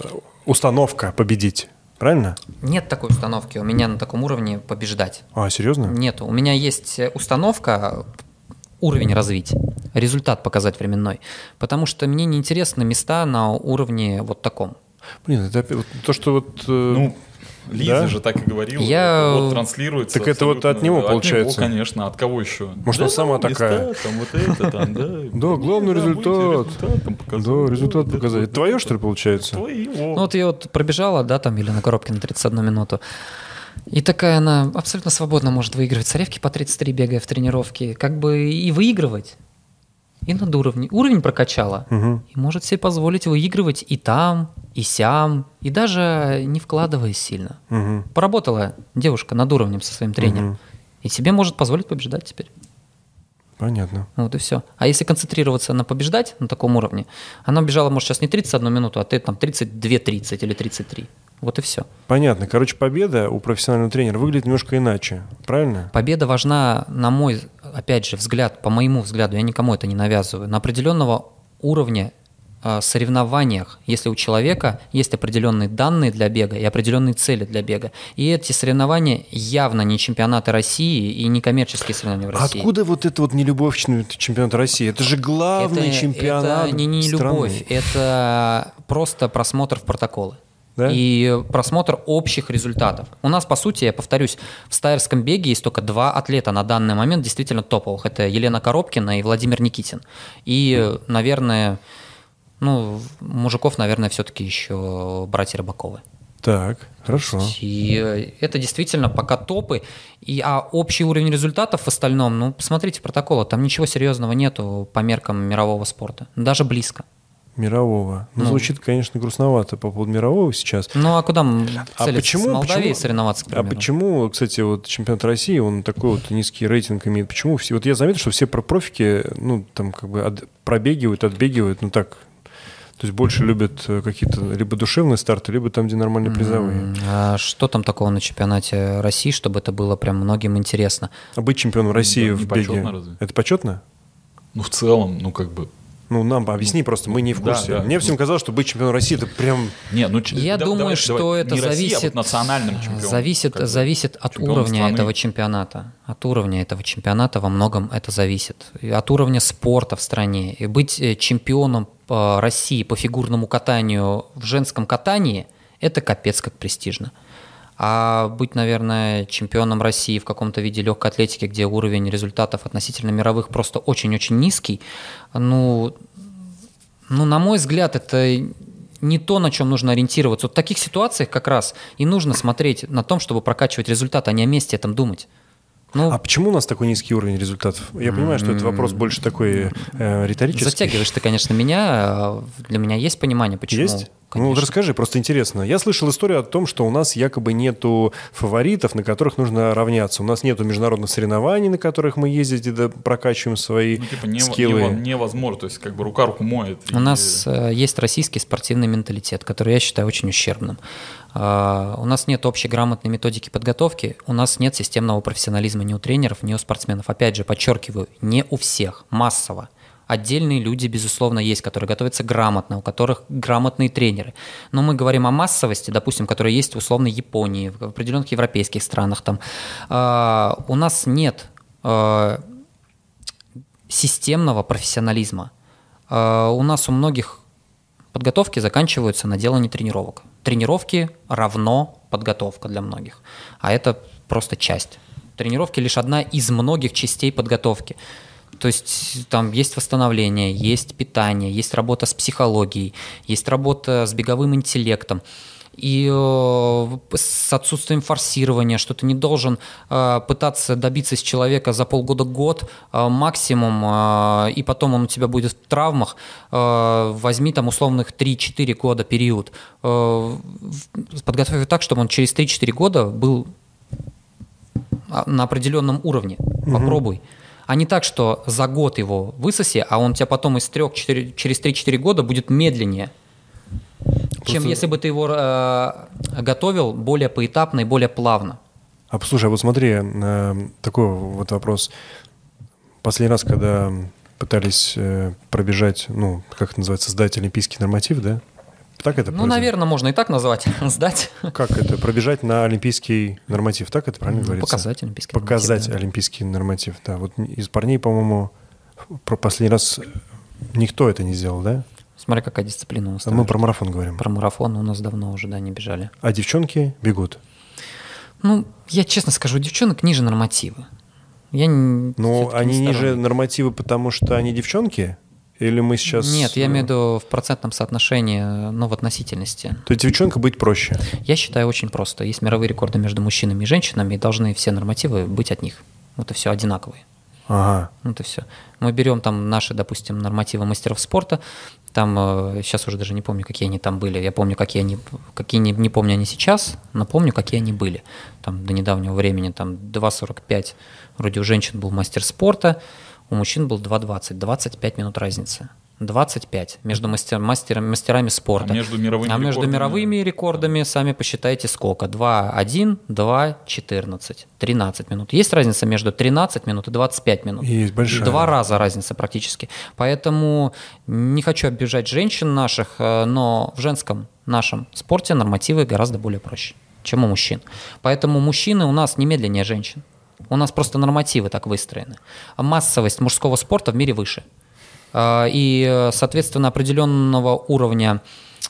установка победить, правильно? Нет такой установки у меня на таком уровне побеждать. А, серьезно? Нет, у меня есть установка уровень развить, результат показать временной. Потому что мне не интересны места на уровне вот таком. Блин, это вот то, что вот... э, Ну, Лиза Да? же так и говорила. Я- это вот транслируется. Так это вот от него получается? него, конечно. От кого еще? Может, она сама ну, такая? места, Там вот это, там, да. Да, главный Да, результат. будете результат там показать. Да, результат показать. Твое, что ли, получается? Твоего. Ну вот я вот пробежала, да, там, или на коробке на 31 минуту. И такая она абсолютно свободно может выигрывать царевки по 33, бегая в тренировке. Как бы и выигрывать, и над уровнем. Уровень прокачала. Мгм. И может себе позволить выигрывать и там, и сям, и даже не вкладываясь сильно. Мгм. Поработала девушка над уровнем со своим тренером. Мгм. И себе может позволить побеждать теперь. Понятно. Вот и все. А если концентрироваться на побеждать на таком уровне, она бежала, может, сейчас не 31 минуту, а ты там 32-30 или 33. Вот и все. Понятно. Короче, победа у профессионального тренера выглядит немножко иначе. Правильно? Победа важна, на мой, опять же, взгляд, по моему взгляду, я никому это не навязываю, на определенного уровня э, соревнованиях, если у человека есть определенные данные для бега и определенные цели для бега. И эти соревнования явно не чемпионаты России и не коммерческие соревнования в России. Откуда вот это вот нелюбовь к чемпионату России? Это же главный это, чемпионат это не, не страны. это просто просмотр в протоколы. Да? И просмотр общих результатов. У нас, по сути, я повторюсь, в стайерском беге есть только два атлета на данный момент действительно топовых. Это Елена Коробкина и Владимир Никитин. И, наверное, ну, мужиков, наверное, все-таки еще братья Рыбаковы. Так, хорошо. И э, это действительно пока топы. И, а общий уровень результатов в остальном, ну, посмотрите протоколы, там ничего серьезного нету по меркам мирового спорта. Даже близко. Мирового. Ну, Ну. звучит, конечно, грустновато по поводу мирового сейчас. Ну, а куда м, А почему- С Молдавией почему- соревноваться, к А примеру? почему, кстати, вот чемпионат России, он такой вот низкий рейтинг имеет? Почему все? Вот я заметил, что все про профики, ну, там как бы от- пробегивают, отбегивают, ну так. То есть больше любят э, какие-то либо душевные старты, либо там, где нормальные призовые. А что там такого на чемпионате России, чтобы это было прям многим интересно? А быть чемпионом России да, в беге, почетно разве? это почетно? Ну, в целом, ну, как бы... Ну, нам объясни просто, мы не в Да, курсе. да. Мне всем казалось, что быть чемпионом России это прям... Не, ну, ч- Я да- думаю, давай- что давай, это не Россия, а зависит, вот национальным чемпионом. зависит, как бы. зависит от Чемпионом уровня страны. этого чемпионата. От уровня этого чемпионата во многом это зависит. И от уровня спорта в стране. И быть э, чемпионом э, России по фигурному катанию в женском катании – это капец как престижно. А быть, наверное, чемпионом России в каком-то виде легкой атлетики, где уровень результатов относительно мировых просто очень-очень низкий, ну, ну, на мой взгляд, это не то, на чем нужно ориентироваться. Вот в таких ситуациях как раз и нужно смотреть на том, чтобы прокачивать результат, а не о месте этом думать. Ну, А почему у нас такой низкий уровень результатов? Я понимаю, что это вопрос больше такой э, риторический. затягиваешь ты, конечно, меня. Для меня есть понимание, почему. Есть? Ну вот Конечно. расскажи, просто интересно. Я слышал историю о том, что у нас якобы нету фаворитов, на которых нужно равняться. У нас нету международных соревнований, на которых мы ездим и да, прокачиваем свои Ну, типа, не- скиллы. нево- невозможно, то есть, как бы рука руку моет. У и- нас э, есть российский спортивный менталитет, который я считаю очень ущербным. А, У нас нет общей грамотной методики подготовки, у нас нет системного профессионализма ни у тренеров, ни у спортсменов. Опять же, подчеркиваю, не у всех, массово. Отдельные люди, безусловно, есть, которые готовятся грамотно, у которых грамотные тренеры. Но мы говорим о массовости, допустим, которая есть в условной Японии, в определенных европейских странах. Там. А, У нас нет а, системного профессионализма. А, У нас у многих подготовки заканчиваются на делании тренировок. Тренировки равно подготовка для многих. А это просто часть. Тренировки лишь одна из многих частей подготовки. То есть там есть восстановление, есть питание, есть работа с психологией, есть работа с беговым интеллектом. И э, с отсутствием форсирования, что ты не должен э, пытаться добиться из человека за полгода-год э, максимум, э, и потом он у тебя будет в травмах, э, возьми там условных 3-4 года период. Э, подготовь его так, чтобы он через 3-4 года был а, на определенном уровне. Попробуй. А не так, что за год его высоси, а он тебя потом из трех, четыре- через 3-4 года будет медленнее. Чем Просто- если бы ты его э, готовил более поэтапно и более плавно. А послушай, а вот смотри, э, такой вот вопрос. Последний раз, когда пытались э, пробежать, ну, как это называется, сдать олимпийский норматив, да? Так это Ну, произошло? наверное, можно и так назвать, сдать. Как это? Пробежать на олимпийский норматив, так это правильно говорится? Показать олимпийский Показать норматив, да. олимпийский норматив, да. Вот из парней, по-моему, про последний раз никто это не сделал, да? Смотря какая дисциплина у нас. А мы про марафон говорим. Про марафон у нас давно уже, да, не бежали. А девчонки бегут? Ну, я честно скажу, девчонок ниже нормативы. Я не, ну, они не ниже нормативы, потому что они девчонки? Или мы сейчас... Нет, я имею в виду в процентном соотношении, ну, в относительности. То есть девчонка быть проще? Я считаю очень просто. Есть мировые рекорды между мужчинами и женщинами, и должны все нормативы быть от них. Вот и все одинаковые. Ага. Вот и все. Мы берем там наши, допустим, нормативы мастеров спорта, там э, сейчас уже даже не помню, какие они там были. Я помню, какие они, какие не, не помню они сейчас, но помню, какие они были. Там до недавнего времени там 2.45 вроде у женщин был мастер спорта, у мужчин был 2.20, 25 минут разницы. 25 между мастер, мастер, мастерами спорта. А между мировыми а между рекордами? мировыми рекордами сами посчитайте сколько. 2.1, 2.14, 13 минут. Есть разница между 13 минут и 25 минут? Есть большая. Два раза разница практически. Поэтому не хочу обижать женщин наших, э, но в женском нашем спорте нормативы гораздо более проще, чем у мужчин. Поэтому мужчины у нас немедленнее женщин. У нас просто нормативы так выстроены. Массовость мужского спорта в мире выше. А, и, соответственно, определенного уровня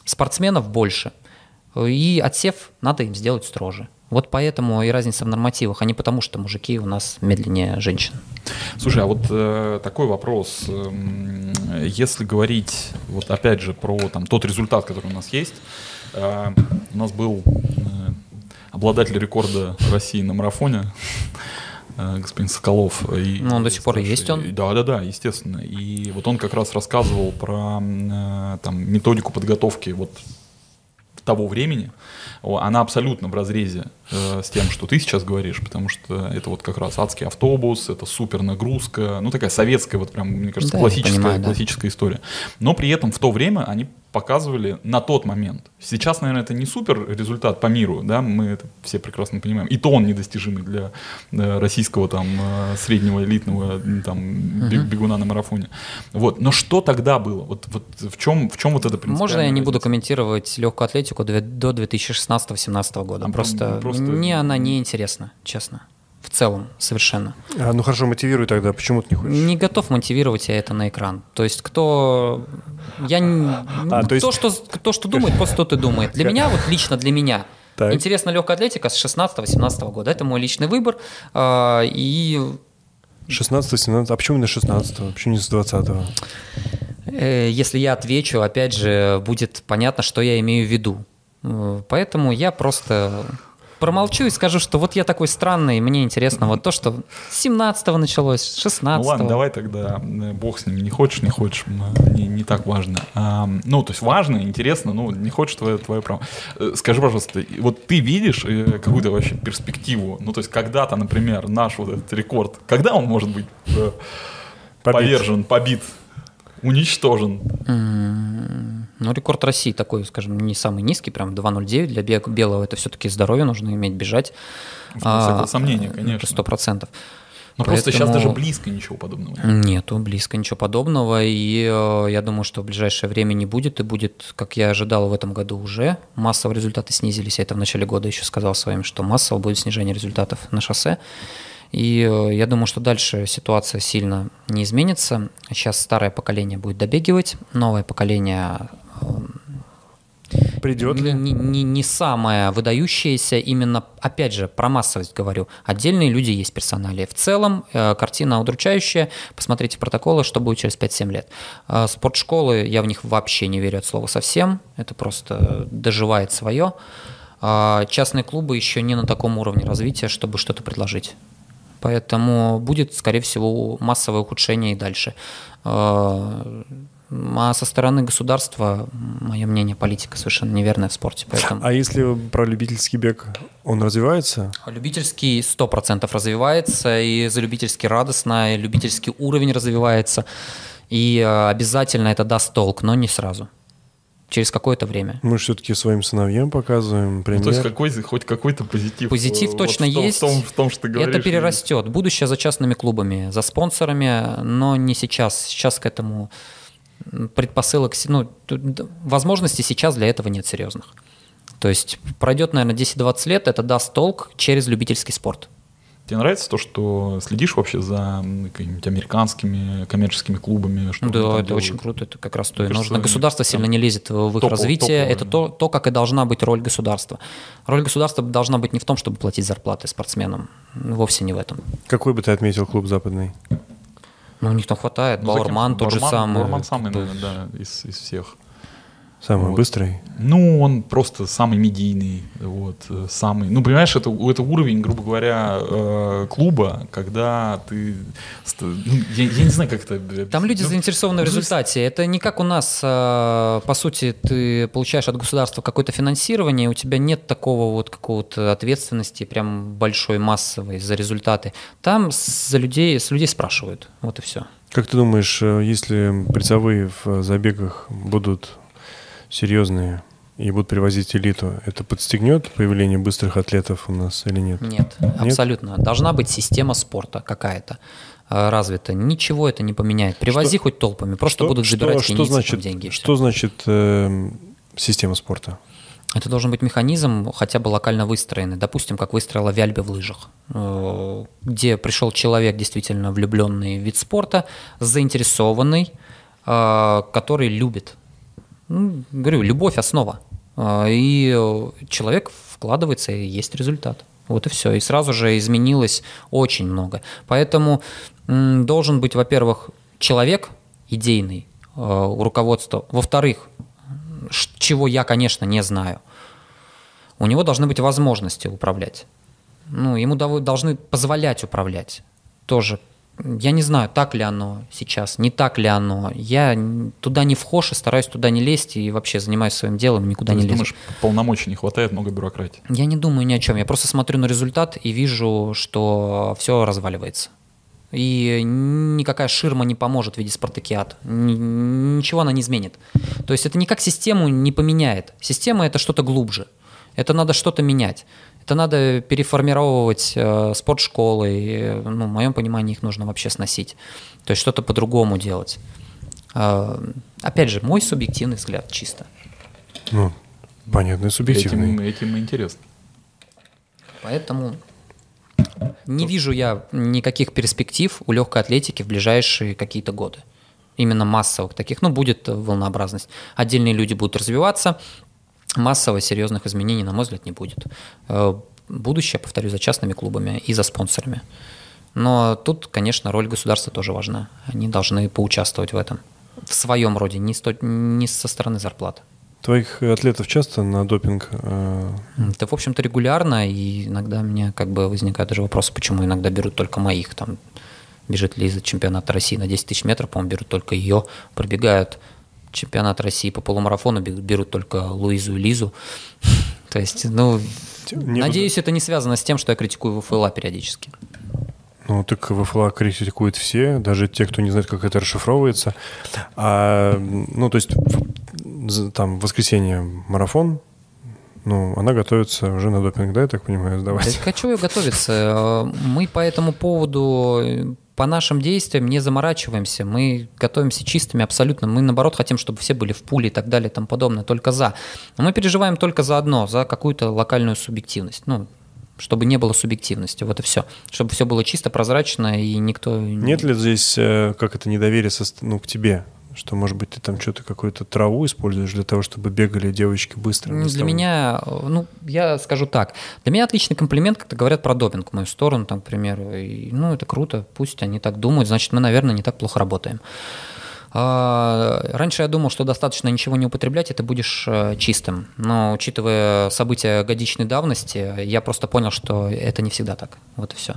спортсменов больше. И отсев надо им сделать строже. Вот поэтому и разница в нормативах, а не потому, что мужики у нас медленнее женщин. Слушай, а вот э, такой вопрос. Эм, если говорить, вот опять же, про там, тот результат, который у нас есть, э, у нас был э, обладатель рекорда России на марафоне, э, господин Соколов. И, ну, он до сих пор есть он? Да, да, да, естественно. И вот он как раз рассказывал про э, там, методику подготовки вот того времени, она абсолютно в разрезе э, с тем, что ты сейчас говоришь, потому что это вот как раз адский автобус, это супер нагрузка, ну такая советская, вот прям, мне кажется, да, классическая, понимаю, да. классическая история. Но при этом в то время они показывали на тот момент. Сейчас, наверное, это не супер результат по миру, да, мы это все прекрасно понимаем. И то он недостижимый для э, российского там э, среднего элитного там uh-huh. бегуна на марафоне. Вот. Но что тогда было? Вот, вот в чем в чем вот это Можно я не буду комментировать легкую атлетику до 2016-2017 года? А просто, просто мне она не интересна, честно в целом совершенно. А, ну хорошо, мотивируй тогда, почему ты не хочешь? Не готов мотивировать я это на экран. То есть кто... Я не... А, то, есть... то, что, то, что думает, просто тот и думает. Для меня, вот лично для меня, так. интересна легкая атлетика с 16-18 года. Это мой личный выбор. А, и 16-17, а почему именно 16 Почему не с 20 -го? Э, если я отвечу, опять же, будет понятно, что я имею в виду. Э, поэтому я просто промолчу и скажу, что вот я такой странный, мне интересно вот то, что с 17-го началось, с 16 Ну ладно, давай тогда, э, бог с ним, не хочешь, не хочешь, не, не так важно. А, ну, то есть важно, интересно, ну, не хочешь, твое, твое право. Э, скажи, пожалуйста, вот ты видишь э, какую-то вообще перспективу, ну, то есть когда-то, например, наш вот этот рекорд, когда он может быть побит. повержен, побит, уничтожен? Ну, рекорд России такой, скажем, не самый низкий, прям 2.09 для белого. Это все-таки здоровье, нужно иметь бежать. А, сомнения, конечно. Сто процентов. Но Поэтому... просто сейчас даже близко ничего подобного нет. Нету близко ничего подобного, и э, я думаю, что в ближайшее время не будет, и будет, как я ожидал в этом году уже, массово результаты снизились. Я это в начале года еще сказал своим, что массово будет снижение результатов на шоссе. И э, я думаю, что дальше ситуация сильно не изменится. Сейчас старое поколение будет добегивать, новое поколение Придет ли? Не, не, не самое выдающееся, именно, опять же, про массовость говорю. Отдельные люди есть персонали. В целом, э, картина удручающая. Посмотрите протоколы, что будет через 5-7 лет. Э, спортшколы, я в них вообще не верю от слова совсем. Это просто доживает свое. Э, частные клубы еще не на таком уровне развития, чтобы что-то предложить. Поэтому будет, скорее всего, массовое ухудшение и дальше. Э, а со стороны государства, мое мнение, политика совершенно неверная в спорте. Поэтому... А если про любительский бег, он развивается? Любительский 100% развивается, и за любительский радостно, и любительский уровень развивается. И э, обязательно это даст толк, но не сразу через какое-то время. Мы все-таки своим сыновьям показываем пример. Ну, то есть какой, хоть какой-то позитив. Позитив вот точно в том, есть. В том, в том, что ты говоришь. Это перерастет. Будущее за частными клубами, за спонсорами, но не сейчас. Сейчас к этому предпосылок, ну, возможностей сейчас для этого нет серьезных. То есть пройдет, наверное, 10-20 лет, это даст толк через любительский спорт. Тебе нравится то, что следишь вообще за какими-нибудь американскими коммерческими клубами? Что да, это делают? очень круто, это как раз то и Мне кажется, нужно. Государство сильно не лезет в их топово- развитие, топово, это да. то, то, как и должна быть роль государства. Роль государства должна быть не в том, чтобы платить зарплаты спортсменам, вовсе не в этом. Какой бы ты отметил клуб западный? Ну, у них там хватает, Ну, кем- Бауэрман тот же Бауэрман- самый. Бауэрман самый, наверное, да, из, из всех. Самый Вот. быстрый? Ну, он просто самый медийный, вот, э, самый. Ну, понимаешь, это, это уровень, грубо говоря, э, клуба, когда ты, ну, я, я не знаю, как это. Там люди Ну, заинтересованы в ну, результате. Это не как у нас, э, по сути, ты получаешь от государства какое-то финансирование, у тебя нет такого вот какого-то ответственности прям большой, массовой за результаты. Там за людей, с людей спрашивают. Вот и все. Как ты думаешь, э, если призовые в э, забегах будут серьезные и будут привозить элиту, это подстегнет появление быстрых атлетов у нас или нет? Нет, абсолютно. Должна быть система спорта какая-то э, развита. Ничего это не поменяет. Привози хоть толпами, просто Что- будут что- забирать что, там значит, деньги. Что значит э, система спорта? Это должен быть механизм хотя бы локально выстроенный. Допустим, как выстроила Вяльбе в лыжах, э, где пришел человек, действительно влюбленный в вид спорта, заинтересованный, э, который любит. Ну, говорю, любовь основа. Э, И человек вкладывается, и есть результат. Вот и все. И сразу же изменилось очень много. Поэтому должен быть, во-первых, человек идейный э, у руководства. Во-вторых, чего я, конечно, не знаю. У него должны быть возможности управлять. Ну, ему должны позволять управлять. Тоже. Я не знаю, так ли оно сейчас, не так ли оно. Я туда не вхож и стараюсь туда не лезть и вообще занимаюсь своим делом, никуда То не лезу. думаешь, полномочий не хватает, много бюрократии. Я не думаю ни о чем. Я просто смотрю на результат и вижу, что все разваливается. И никакая ширма не поможет в виде спартакиад. Ничего она не изменит. То есть это никак систему не поменяет. Система это что-то глубже. Это надо что-то менять. Это надо переформировать э, спортшколы. И, ну, в моем понимании их нужно вообще сносить. То есть что-то по-другому делать. Э, опять же, мой субъективный взгляд чисто. Ну, понятно, субъективный. Этим, этим интересно. Поэтому не вижу я никаких перспектив у легкой атлетики в ближайшие какие-то годы. Именно массовых таких. Ну, будет волнообразность. Отдельные люди будут развиваться. Массово серьезных изменений, на мой взгляд, не будет. Э, Будущее, повторю, за частными клубами и за спонсорами. Но тут, конечно, роль государства тоже важна. Они должны поучаствовать в этом. В своем роде, не, сто- не со стороны зарплат. Твоих атлетов часто на допинг? э, Это, в общем-то, регулярно, и иногда у меня как бы возникает даже вопрос, почему иногда берут только моих. Там бежит Лиза чемпионата России на 10 тысяч метров, по-моему, берут только ее. Пробегают чемпионат России по полумарафону, бе- берут только Луизу и Лизу. То есть, ну, не надеюсь, это не связано с тем, что я критикую ВФЛА периодически. Ну, так ВФЛА критикуют все, даже те, кто не знает, как это расшифровывается. А, ну, то есть, там, в воскресенье марафон, ну, она готовится уже на допинг, да, я так понимаю, Да сдавать? хочу я готовиться. Э, Мы по этому поводу, э, по нашим действиям не заморачиваемся. Мы готовимся чистыми абсолютно. Мы, наоборот, хотим, чтобы все были в пуле и так далее и тому подобное, только за. Но мы переживаем только за одно, за какую-то локальную субъективность. Ну, чтобы не было субъективности, вот и все. Чтобы все было чисто, прозрачно, и никто... не- Нет ли здесь, э, как это, недоверие со, ну, к тебе? Что, может быть, ты там что-то, какую-то траву используешь для того, чтобы бегали девочки быстро? Ну, Для того? меня, э, ну, я скажу так, для меня отличный комплимент, когда говорят про допинг в мою сторону, там, к примеру, и, ну, это круто, пусть они так думают, значит, мы, наверное, не так плохо работаем. А, Раньше я думал, что достаточно ничего не употреблять, и ты будешь э, чистым. Но учитывая события годичной давности, я просто понял, что это не всегда так. Вот и все.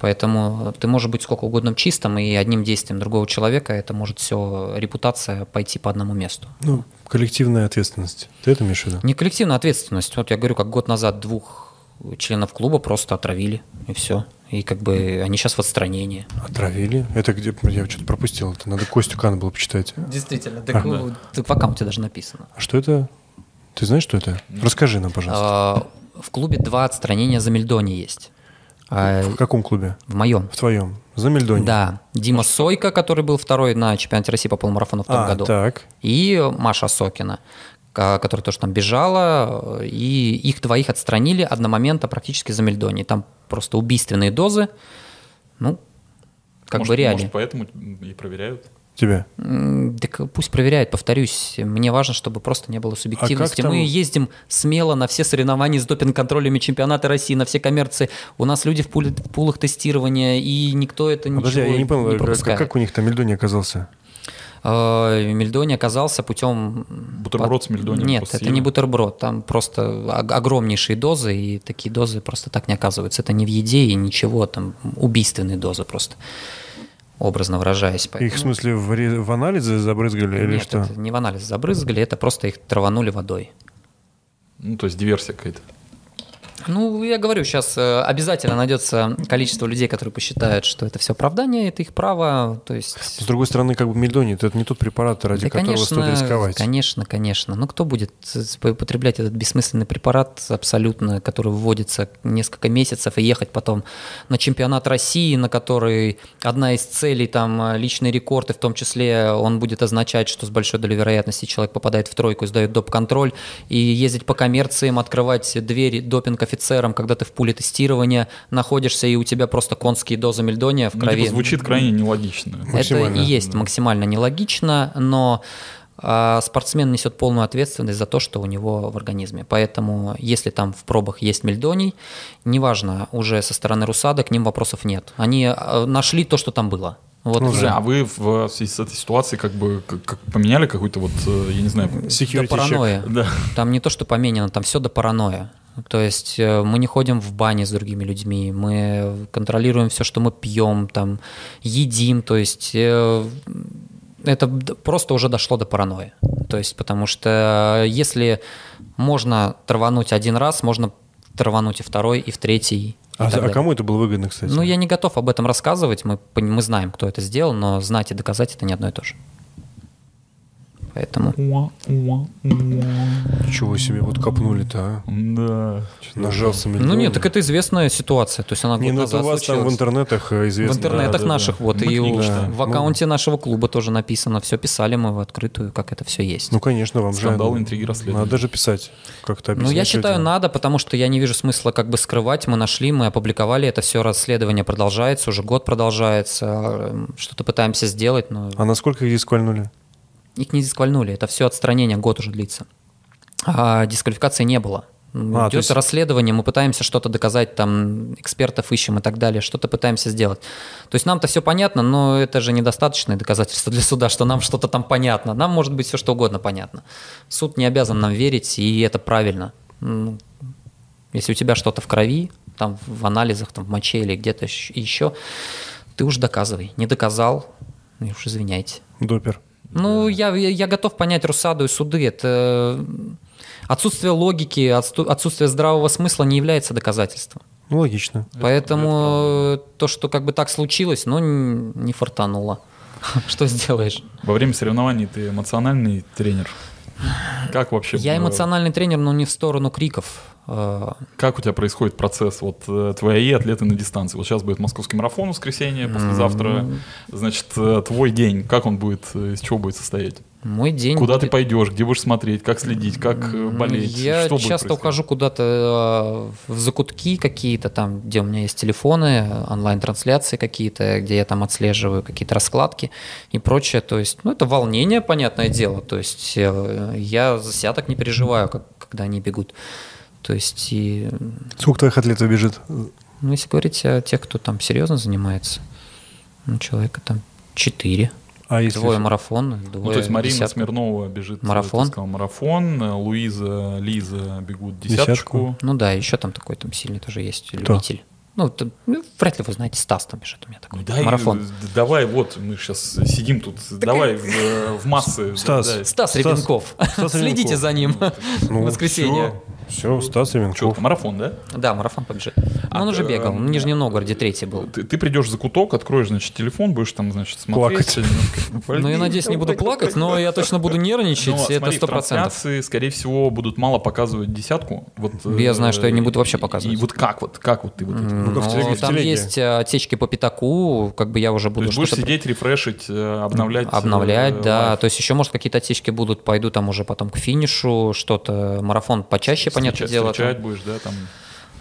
Поэтому ты можешь быть сколько угодно чистым, и одним действием другого человека это может все, репутация пойти по одному месту. Ну, коллективная ответственность. Ты это имеешь в виду? Не коллективная ответственность. Вот я говорю, как год назад двух членов клуба просто отравили, и все. И как бы они сейчас в отстранении. Отравили? Это где? Я что-то пропустил. Это надо Костю Кана было почитать. Действительно, так, так в аккаунте даже написано. А что это? Ты знаешь, что это? Расскажи нам, пожалуйста. А, В клубе два отстранения за Мельдони есть. А, В каком клубе? В моем. В твоем? За Мельдони? Да. Дима Сойка, который был второй на чемпионате России по полумарафону в том А, году. так. И Маша Сокина. которая тоже там бежала, и их двоих отстранили одномоментно практически за мельдоний. Там просто убийственные дозы, ну, как может, бы реалии. Может, поэтому и проверяют. Тебя. М, Так пусть проверяют, повторюсь. Мне важно, чтобы просто не было субъективности. А там- Мы ездим смело на все соревнования с допинг-контролями чемпионата России, на все коммерции. У нас люди в, пуле- в пулах тестирования, и никто это ничего Подожди, я не понял, как, пропускает. как у них там Мельдоний оказался? Э, Мельдоний оказался путем... Бутерброд с мельдонием Нет, это съели? не бутерброд. Там просто ог- огромнейшие дозы, и такие дозы просто так не оказываются. Это не в еде и ничего, там убийственные дозы просто, образно выражаясь. Их, в Поэтому- смысле, в, ре- в анализы забрызгали или Нет, что? это не в анализ забрызгали, это просто их траванули водой. Ну, то есть диверсия какая-то. Ну, я говорю, сейчас обязательно найдется количество людей, которые посчитают, что это все оправдание, это их право. То есть С другой стороны, как бы Мельдоний, это не тот препарат, ради Да, которого стоит рисковать. Конечно, конечно. Но кто будет употреблять этот бессмысленный препарат абсолютно, который вводится несколько месяцев, и ехать потом на чемпионат России, на который одна из целей там э, личный рекорд, и в том числе он будет означать, что с большой долей вероятности человек попадает в тройку сдает доп-контроль, и ездить по коммерциям, открывать двери допинг-офицерам, когда ты в пуле тестирования находишься, и у тебя просто конские дозы мельдония в Ну, крови. типа, звучит крайне нелогично. Это и есть максимально нелогично, но а, спортсмен несет полную ответственность за то, что у него в организме. Поэтому, если там в пробах есть мельдоний, неважно, уже со стороны РУСАДА к ним вопросов нет. Они а, нашли то, что там было. Вот Ну Слушай, всё. а вы в связи с этой ситуацией как бы как- как поменяли какой-то вот, э, я не знаю, до Security check. паранойя. да, Там не то, что поменяно, там все до паранойя. То есть э, мы не ходим в бане с другими людьми, мы контролируем все, что мы пьем, там, едим, то есть э, это просто уже дошло до паранойи. То есть потому что если можно травануть один раз, можно травануть и второй, и в третий. А, а кому это было выгодно, кстати? Ну, я не готов об этом рассказывать, мы, мы знаем, кто это сделал, но знать и доказать это не одно и то же. Поэтому... Ничего себе, вот копнули-то, а? да. Нажался Ну нет, так это известная ситуация. То есть она Не, ну это у вас там в интернетах э, В известно. интернетах да, да. наших, вот, Мы и книгу у- читаем. в аккаунте нашего клуба тоже написано, все писали мы в открытую, как это все есть. Ну, конечно, вам же... Скандалы, интриги, расследования. Надо же писать, как-то Ну, я считаю, это. надо, потому что я не вижу смысла как бы скрывать. Мы нашли, мы опубликовали, это все расследование продолжается, уже год продолжается, эм, что-то пытаемся сделать, но А насколько их дисквальнули? Их не дисквальнули. Это все отстранение, год уже длится. А дисквалификации не было. А, Идет есть- расследование, мы пытаемся что-то доказать, там экспертов ищем и так далее, что-то пытаемся сделать. То есть нам-то все понятно, но это же недостаточное доказательство для суда, что нам что-то там понятно. Нам может быть все что угодно понятно. Суд не обязан нам верить, и это правильно. Ну, Если у тебя что-то в крови, там в анализах, там в моче или где-то еще, ты уж доказывай. Не доказал, ну уж извиняйте. Допер. Ну, я, я, готов понять Русаду и суды. Это отсутствие логики, отсутствие здравого смысла не является доказательством. Ну, логично. Поэтому э, то, что как бы так случилось, ну, н- не фартануло. Что сделаешь? Во время соревнований ты эмоциональный тренер? Как вообще? Я эмоциональный тренер, но не в сторону криков. Э, Как у тебя происходит процесс? Вот э, твои атлеты на дистанции. Вот сейчас будет московский марафон в воскресенье, послезавтра. Значит, э, твой день, как он будет, э, из чего будет состоять? Мой день Куда ты пойдешь, где будешь смотреть, как следить, как э, болеть? Я что часто ухожу куда-то э, в закутки какие-то там, где у меня есть телефоны, онлайн-трансляции какие-то, где я там отслеживаю какие-то раскладки и прочее. То есть, ну, это волнение, понятное дело. То есть, э, я за себя так не переживаю, как, когда они бегут. То есть, и, Сколько твоих атлетов бежит? ну, если говорить о тех, кто там серьезно занимается, ну, человека там четыре. А если... Двое марафон, двое Ну, то есть Марина десятка. Смирнова бежит, Марафон. сказал, марафон, Луиза, Лиза бегут Десятку. десяточку. Ну да, еще там такой там сильный тоже есть Кто? любитель. Ну, т- ну, вряд ли вы знаете, Стас там бежит у меня такой. Ну, дай, Марафон. давай, вот, мы сейчас сидим тут, давай в, э, в массы. Стас. да, да. Стас Стас- Ребенков. Стас Следите Ребенков. за ним. Ну, В воскресенье. всё. Все, Стас Что, Ременков. марафон, да? Да, марафон побежит. А он уже ты, бегал. В Нижнем Новгороде третий был. Ты, ты придешь за куток, откроешь, значит, телефон, будешь там, значит, смотреть. Плакать. Ну, я надеюсь, не буду плакать, но я точно буду нервничать, Но, это сто процентов. трансляции, скорее всего, будут мало показывать десятку. Вот, Я э, знаю, что я не буду вообще показывать. И вот как вот, как вот ты вот? Ну, Ну, там есть э, отсечки по пятаку, как бы я уже То буду есть будешь сидеть, рефрешить, э, обновлять. э, обновлять, да. То есть еще, может, какие-то отсечки будут, пойду там уже потом к финишу, что-то, марафон почаще, понятное встречать- дело. там. встречать будешь, да, там.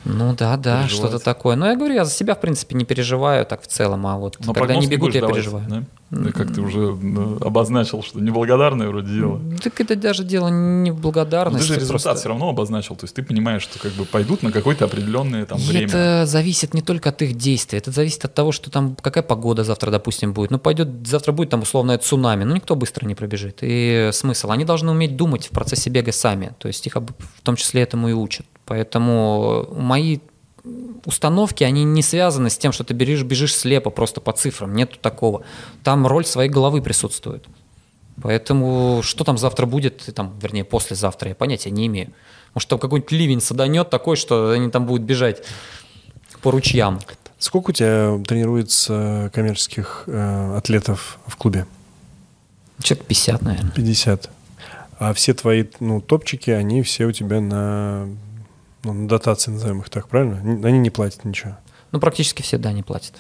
Ну да, да, что-то такое. Но я говорю, я за себя, в принципе, не переживаю так в целом, а вот Но когда прогноз не бегут, я давать, переживаю. да? Как ты уже э, обозначил, что неблагодарное вроде дело. Так это даже дело не в Но ты благодарности. же результат просто- все равно обозначил, то есть ты понимаешь, что как бы пойдут на какое-то определенное там И время. это зависит не только от их действий, это зависит от того, что там какая погода завтра, допустим, будет. Ну, пойдет, завтра будет там условное цунами, ну, никто быстро не пробежит. И смысл, они должны уметь думать в процессе бега сами, то есть их в том числе этому и учат. Поэтому мои установки, они не связаны с тем, что ты бежишь, бежишь слепо, просто по цифрам, нету такого. Там роль своей головы присутствует. Поэтому что там завтра будет, там, вернее, послезавтра, я понятия не имею. Может, там какой-нибудь ливень саданет такой, что они там будут бежать по ручьям. Сколько у тебя тренируется коммерческих э, атлетов в клубе? Человек 50, наверное. 50. А все твои ну, топчики, они все у тебя на, ну, дотации, назовем их так, правильно? Они не платят ничего. Ну, практически все, да, не платят.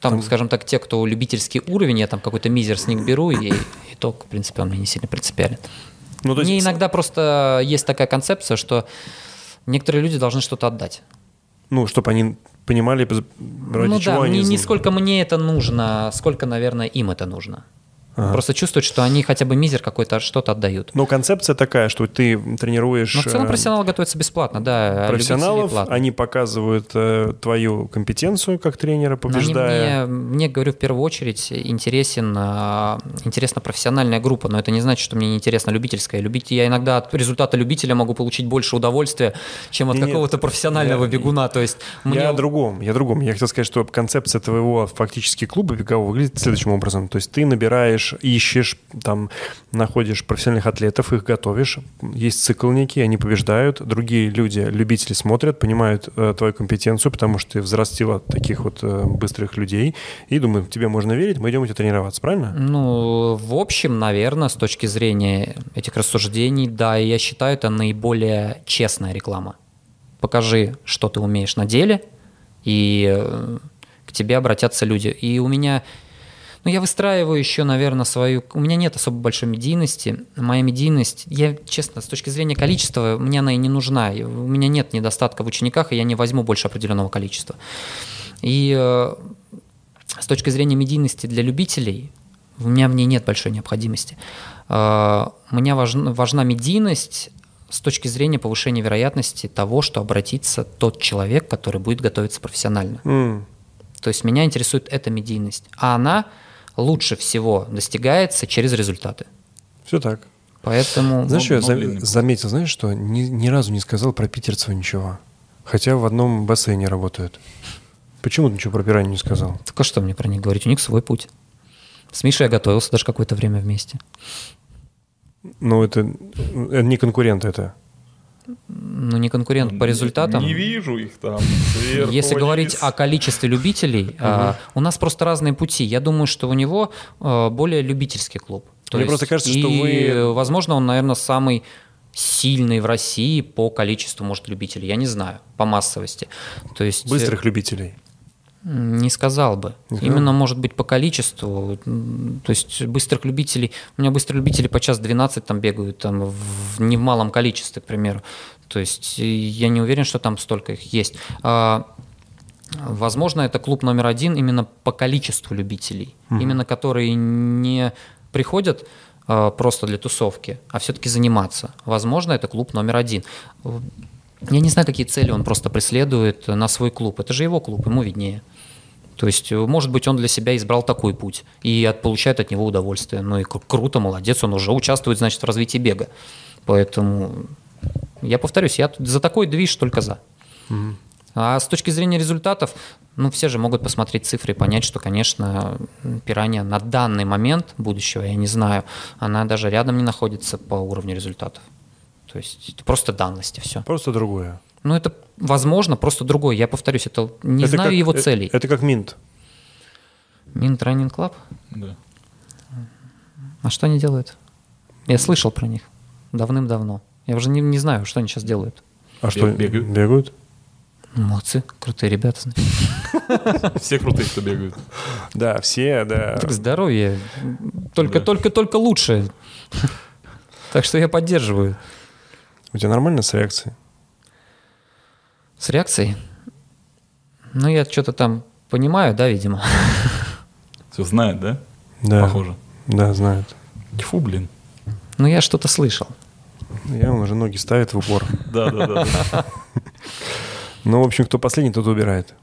Там, Там- скажем так, те, кто любительский уровень, я там какой-то мизер с них беру, и итог, в принципе, он мне не сильно принципиален. Ну, есть Мне иногда просто есть такая концепция, что некоторые люди должны что-то отдать. Ну, чтобы они понимали, ради ну чего да, они... не, не зн- сколько мне это нужно, сколько, наверное, им это нужно. Ага. Просто чувствуют, что они хотя бы мизер какой-то что-то отдают. Но концепция такая, что ты тренируешь... Но в целом э, профессионалы готовятся бесплатно, да. а профессионалов, платно. они показывают э, твою компетенцию как тренера, Но они побеждая. мне, мне, говорю, в первую очередь интересен, а, интересна профессиональная группа, но это не значит, что мне не интересна любительская. Любить, я иногда от результата любителя могу получить больше удовольствия, чем от какого-то профессионального я- бегуна. То есть мне... Я о другом, я о другом. Я хотел сказать, что концепция твоего фактически клуба бегового выглядит следующим образом. То есть ты набираешь, ищешь, там, находишь профессиональных атлетов, их готовишь, есть цикл некий, они побеждают, другие люди, любители смотрят, понимают э, твою компетенцию, потому что ты взрастила таких вот э, быстрых людей, и думают, тебе можно верить, мы идем у тебя тренироваться, правильно? Ну, в общем, наверное, с точки зрения этих рассуждений, да, я считаю, это наиболее честная реклама. Покажи, что ты умеешь на деле, и э, к тебе обратятся люди. И у меня, ну, я выстраиваю еще, наверное, свою... У меня нет особо большой медийности. Моя медийность, я, честно, с точки зрения количества, мне она и не нужна. У меня нет недостатка в учениках, и я не возьму больше определенного количества. И э, с точки зрения медийности для любителей, у меня в ней нет большой необходимости. Э, Мне важна, важна медийность с точки зрения повышения вероятности того, что обратится тот человек, который будет готовиться профессионально. М, То есть меня интересует эта медийность. А она лучше всего достигается через результаты. Все так. Поэтому... Знаешь, что я путь. заметил, знаешь, что ни, ни разу не сказал про питерцев ничего. Хотя в одном бассейне работают. Почему ты ничего про пиранью не сказал? Только что мне про них говорить? У них свой путь. С Мишей я готовился даже какое-то время вместе. Ну, это, это не конкурент это. Ну, не конкурент по результатам. Не вижу их там. сверху Если вниз. говорить о количестве любителей, а, у нас просто разные пути. Я думаю, что у него а, более любительский клуб. То Мне есть- просто кажется, и, что вы- возможно, он, наверное, самый сильный в России по количеству, может, любителей. Я не знаю, по массовости. То есть, Быстрых любителей. Не сказал бы. Не? Именно, может быть, по количеству. То есть быстрых любителей... У меня быстрые любители по час 12 там бегают, там, в, не в малом количестве, к примеру. То есть и я не уверен, что там столько их есть. А, возможно, это клуб номер один именно по количеству любителей. Именно которые не приходят а, просто для тусовки, а все-таки заниматься. Возможно, это клуб номер один. Я не знаю, какие цели он просто преследует на свой клуб. Это же его клуб, ему виднее. То есть, э, может быть, он для себя избрал такой путь и от, получает от него удовольствие. Ну и кру- круто, молодец, он уже участвует, значит, в развитии бега. Поэтому я повторюсь, я за такой движ только за. А с точки зрения результатов, ну, все же могут посмотреть цифры и понять, что, конечно, м, пиранья на данный момент будущего, я не знаю, она даже рядом не находится по уровню результатов. То То есть это просто данности, все. Просто другое. Ну, это, возможно, просто другое. Я повторюсь, это не Это знаю как- его э- целей. Это как Mint. Mint Training Club? Да. А что они делают? Я слышал про них давным-давно. Я уже не, не знаю, что они сейчас делают. А что, бегают? Бегают? Молодцы, крутые ребята. значит. Все крутые, кто бегают. Да, все, да. Так здоровье. Только, Да. только, только лучше. Так что я поддерживаю. У тебя нормально с реакцией? С реакцией? Ну, я что-то там понимаю, да, видимо. Все знает, да? Да. Похоже. Да, знают. Тьфу, блин. Ну, я что-то слышал. Я он уже ноги ставит в упор. Да, да, да. да. Ну, в общем, кто последний, тот убирает.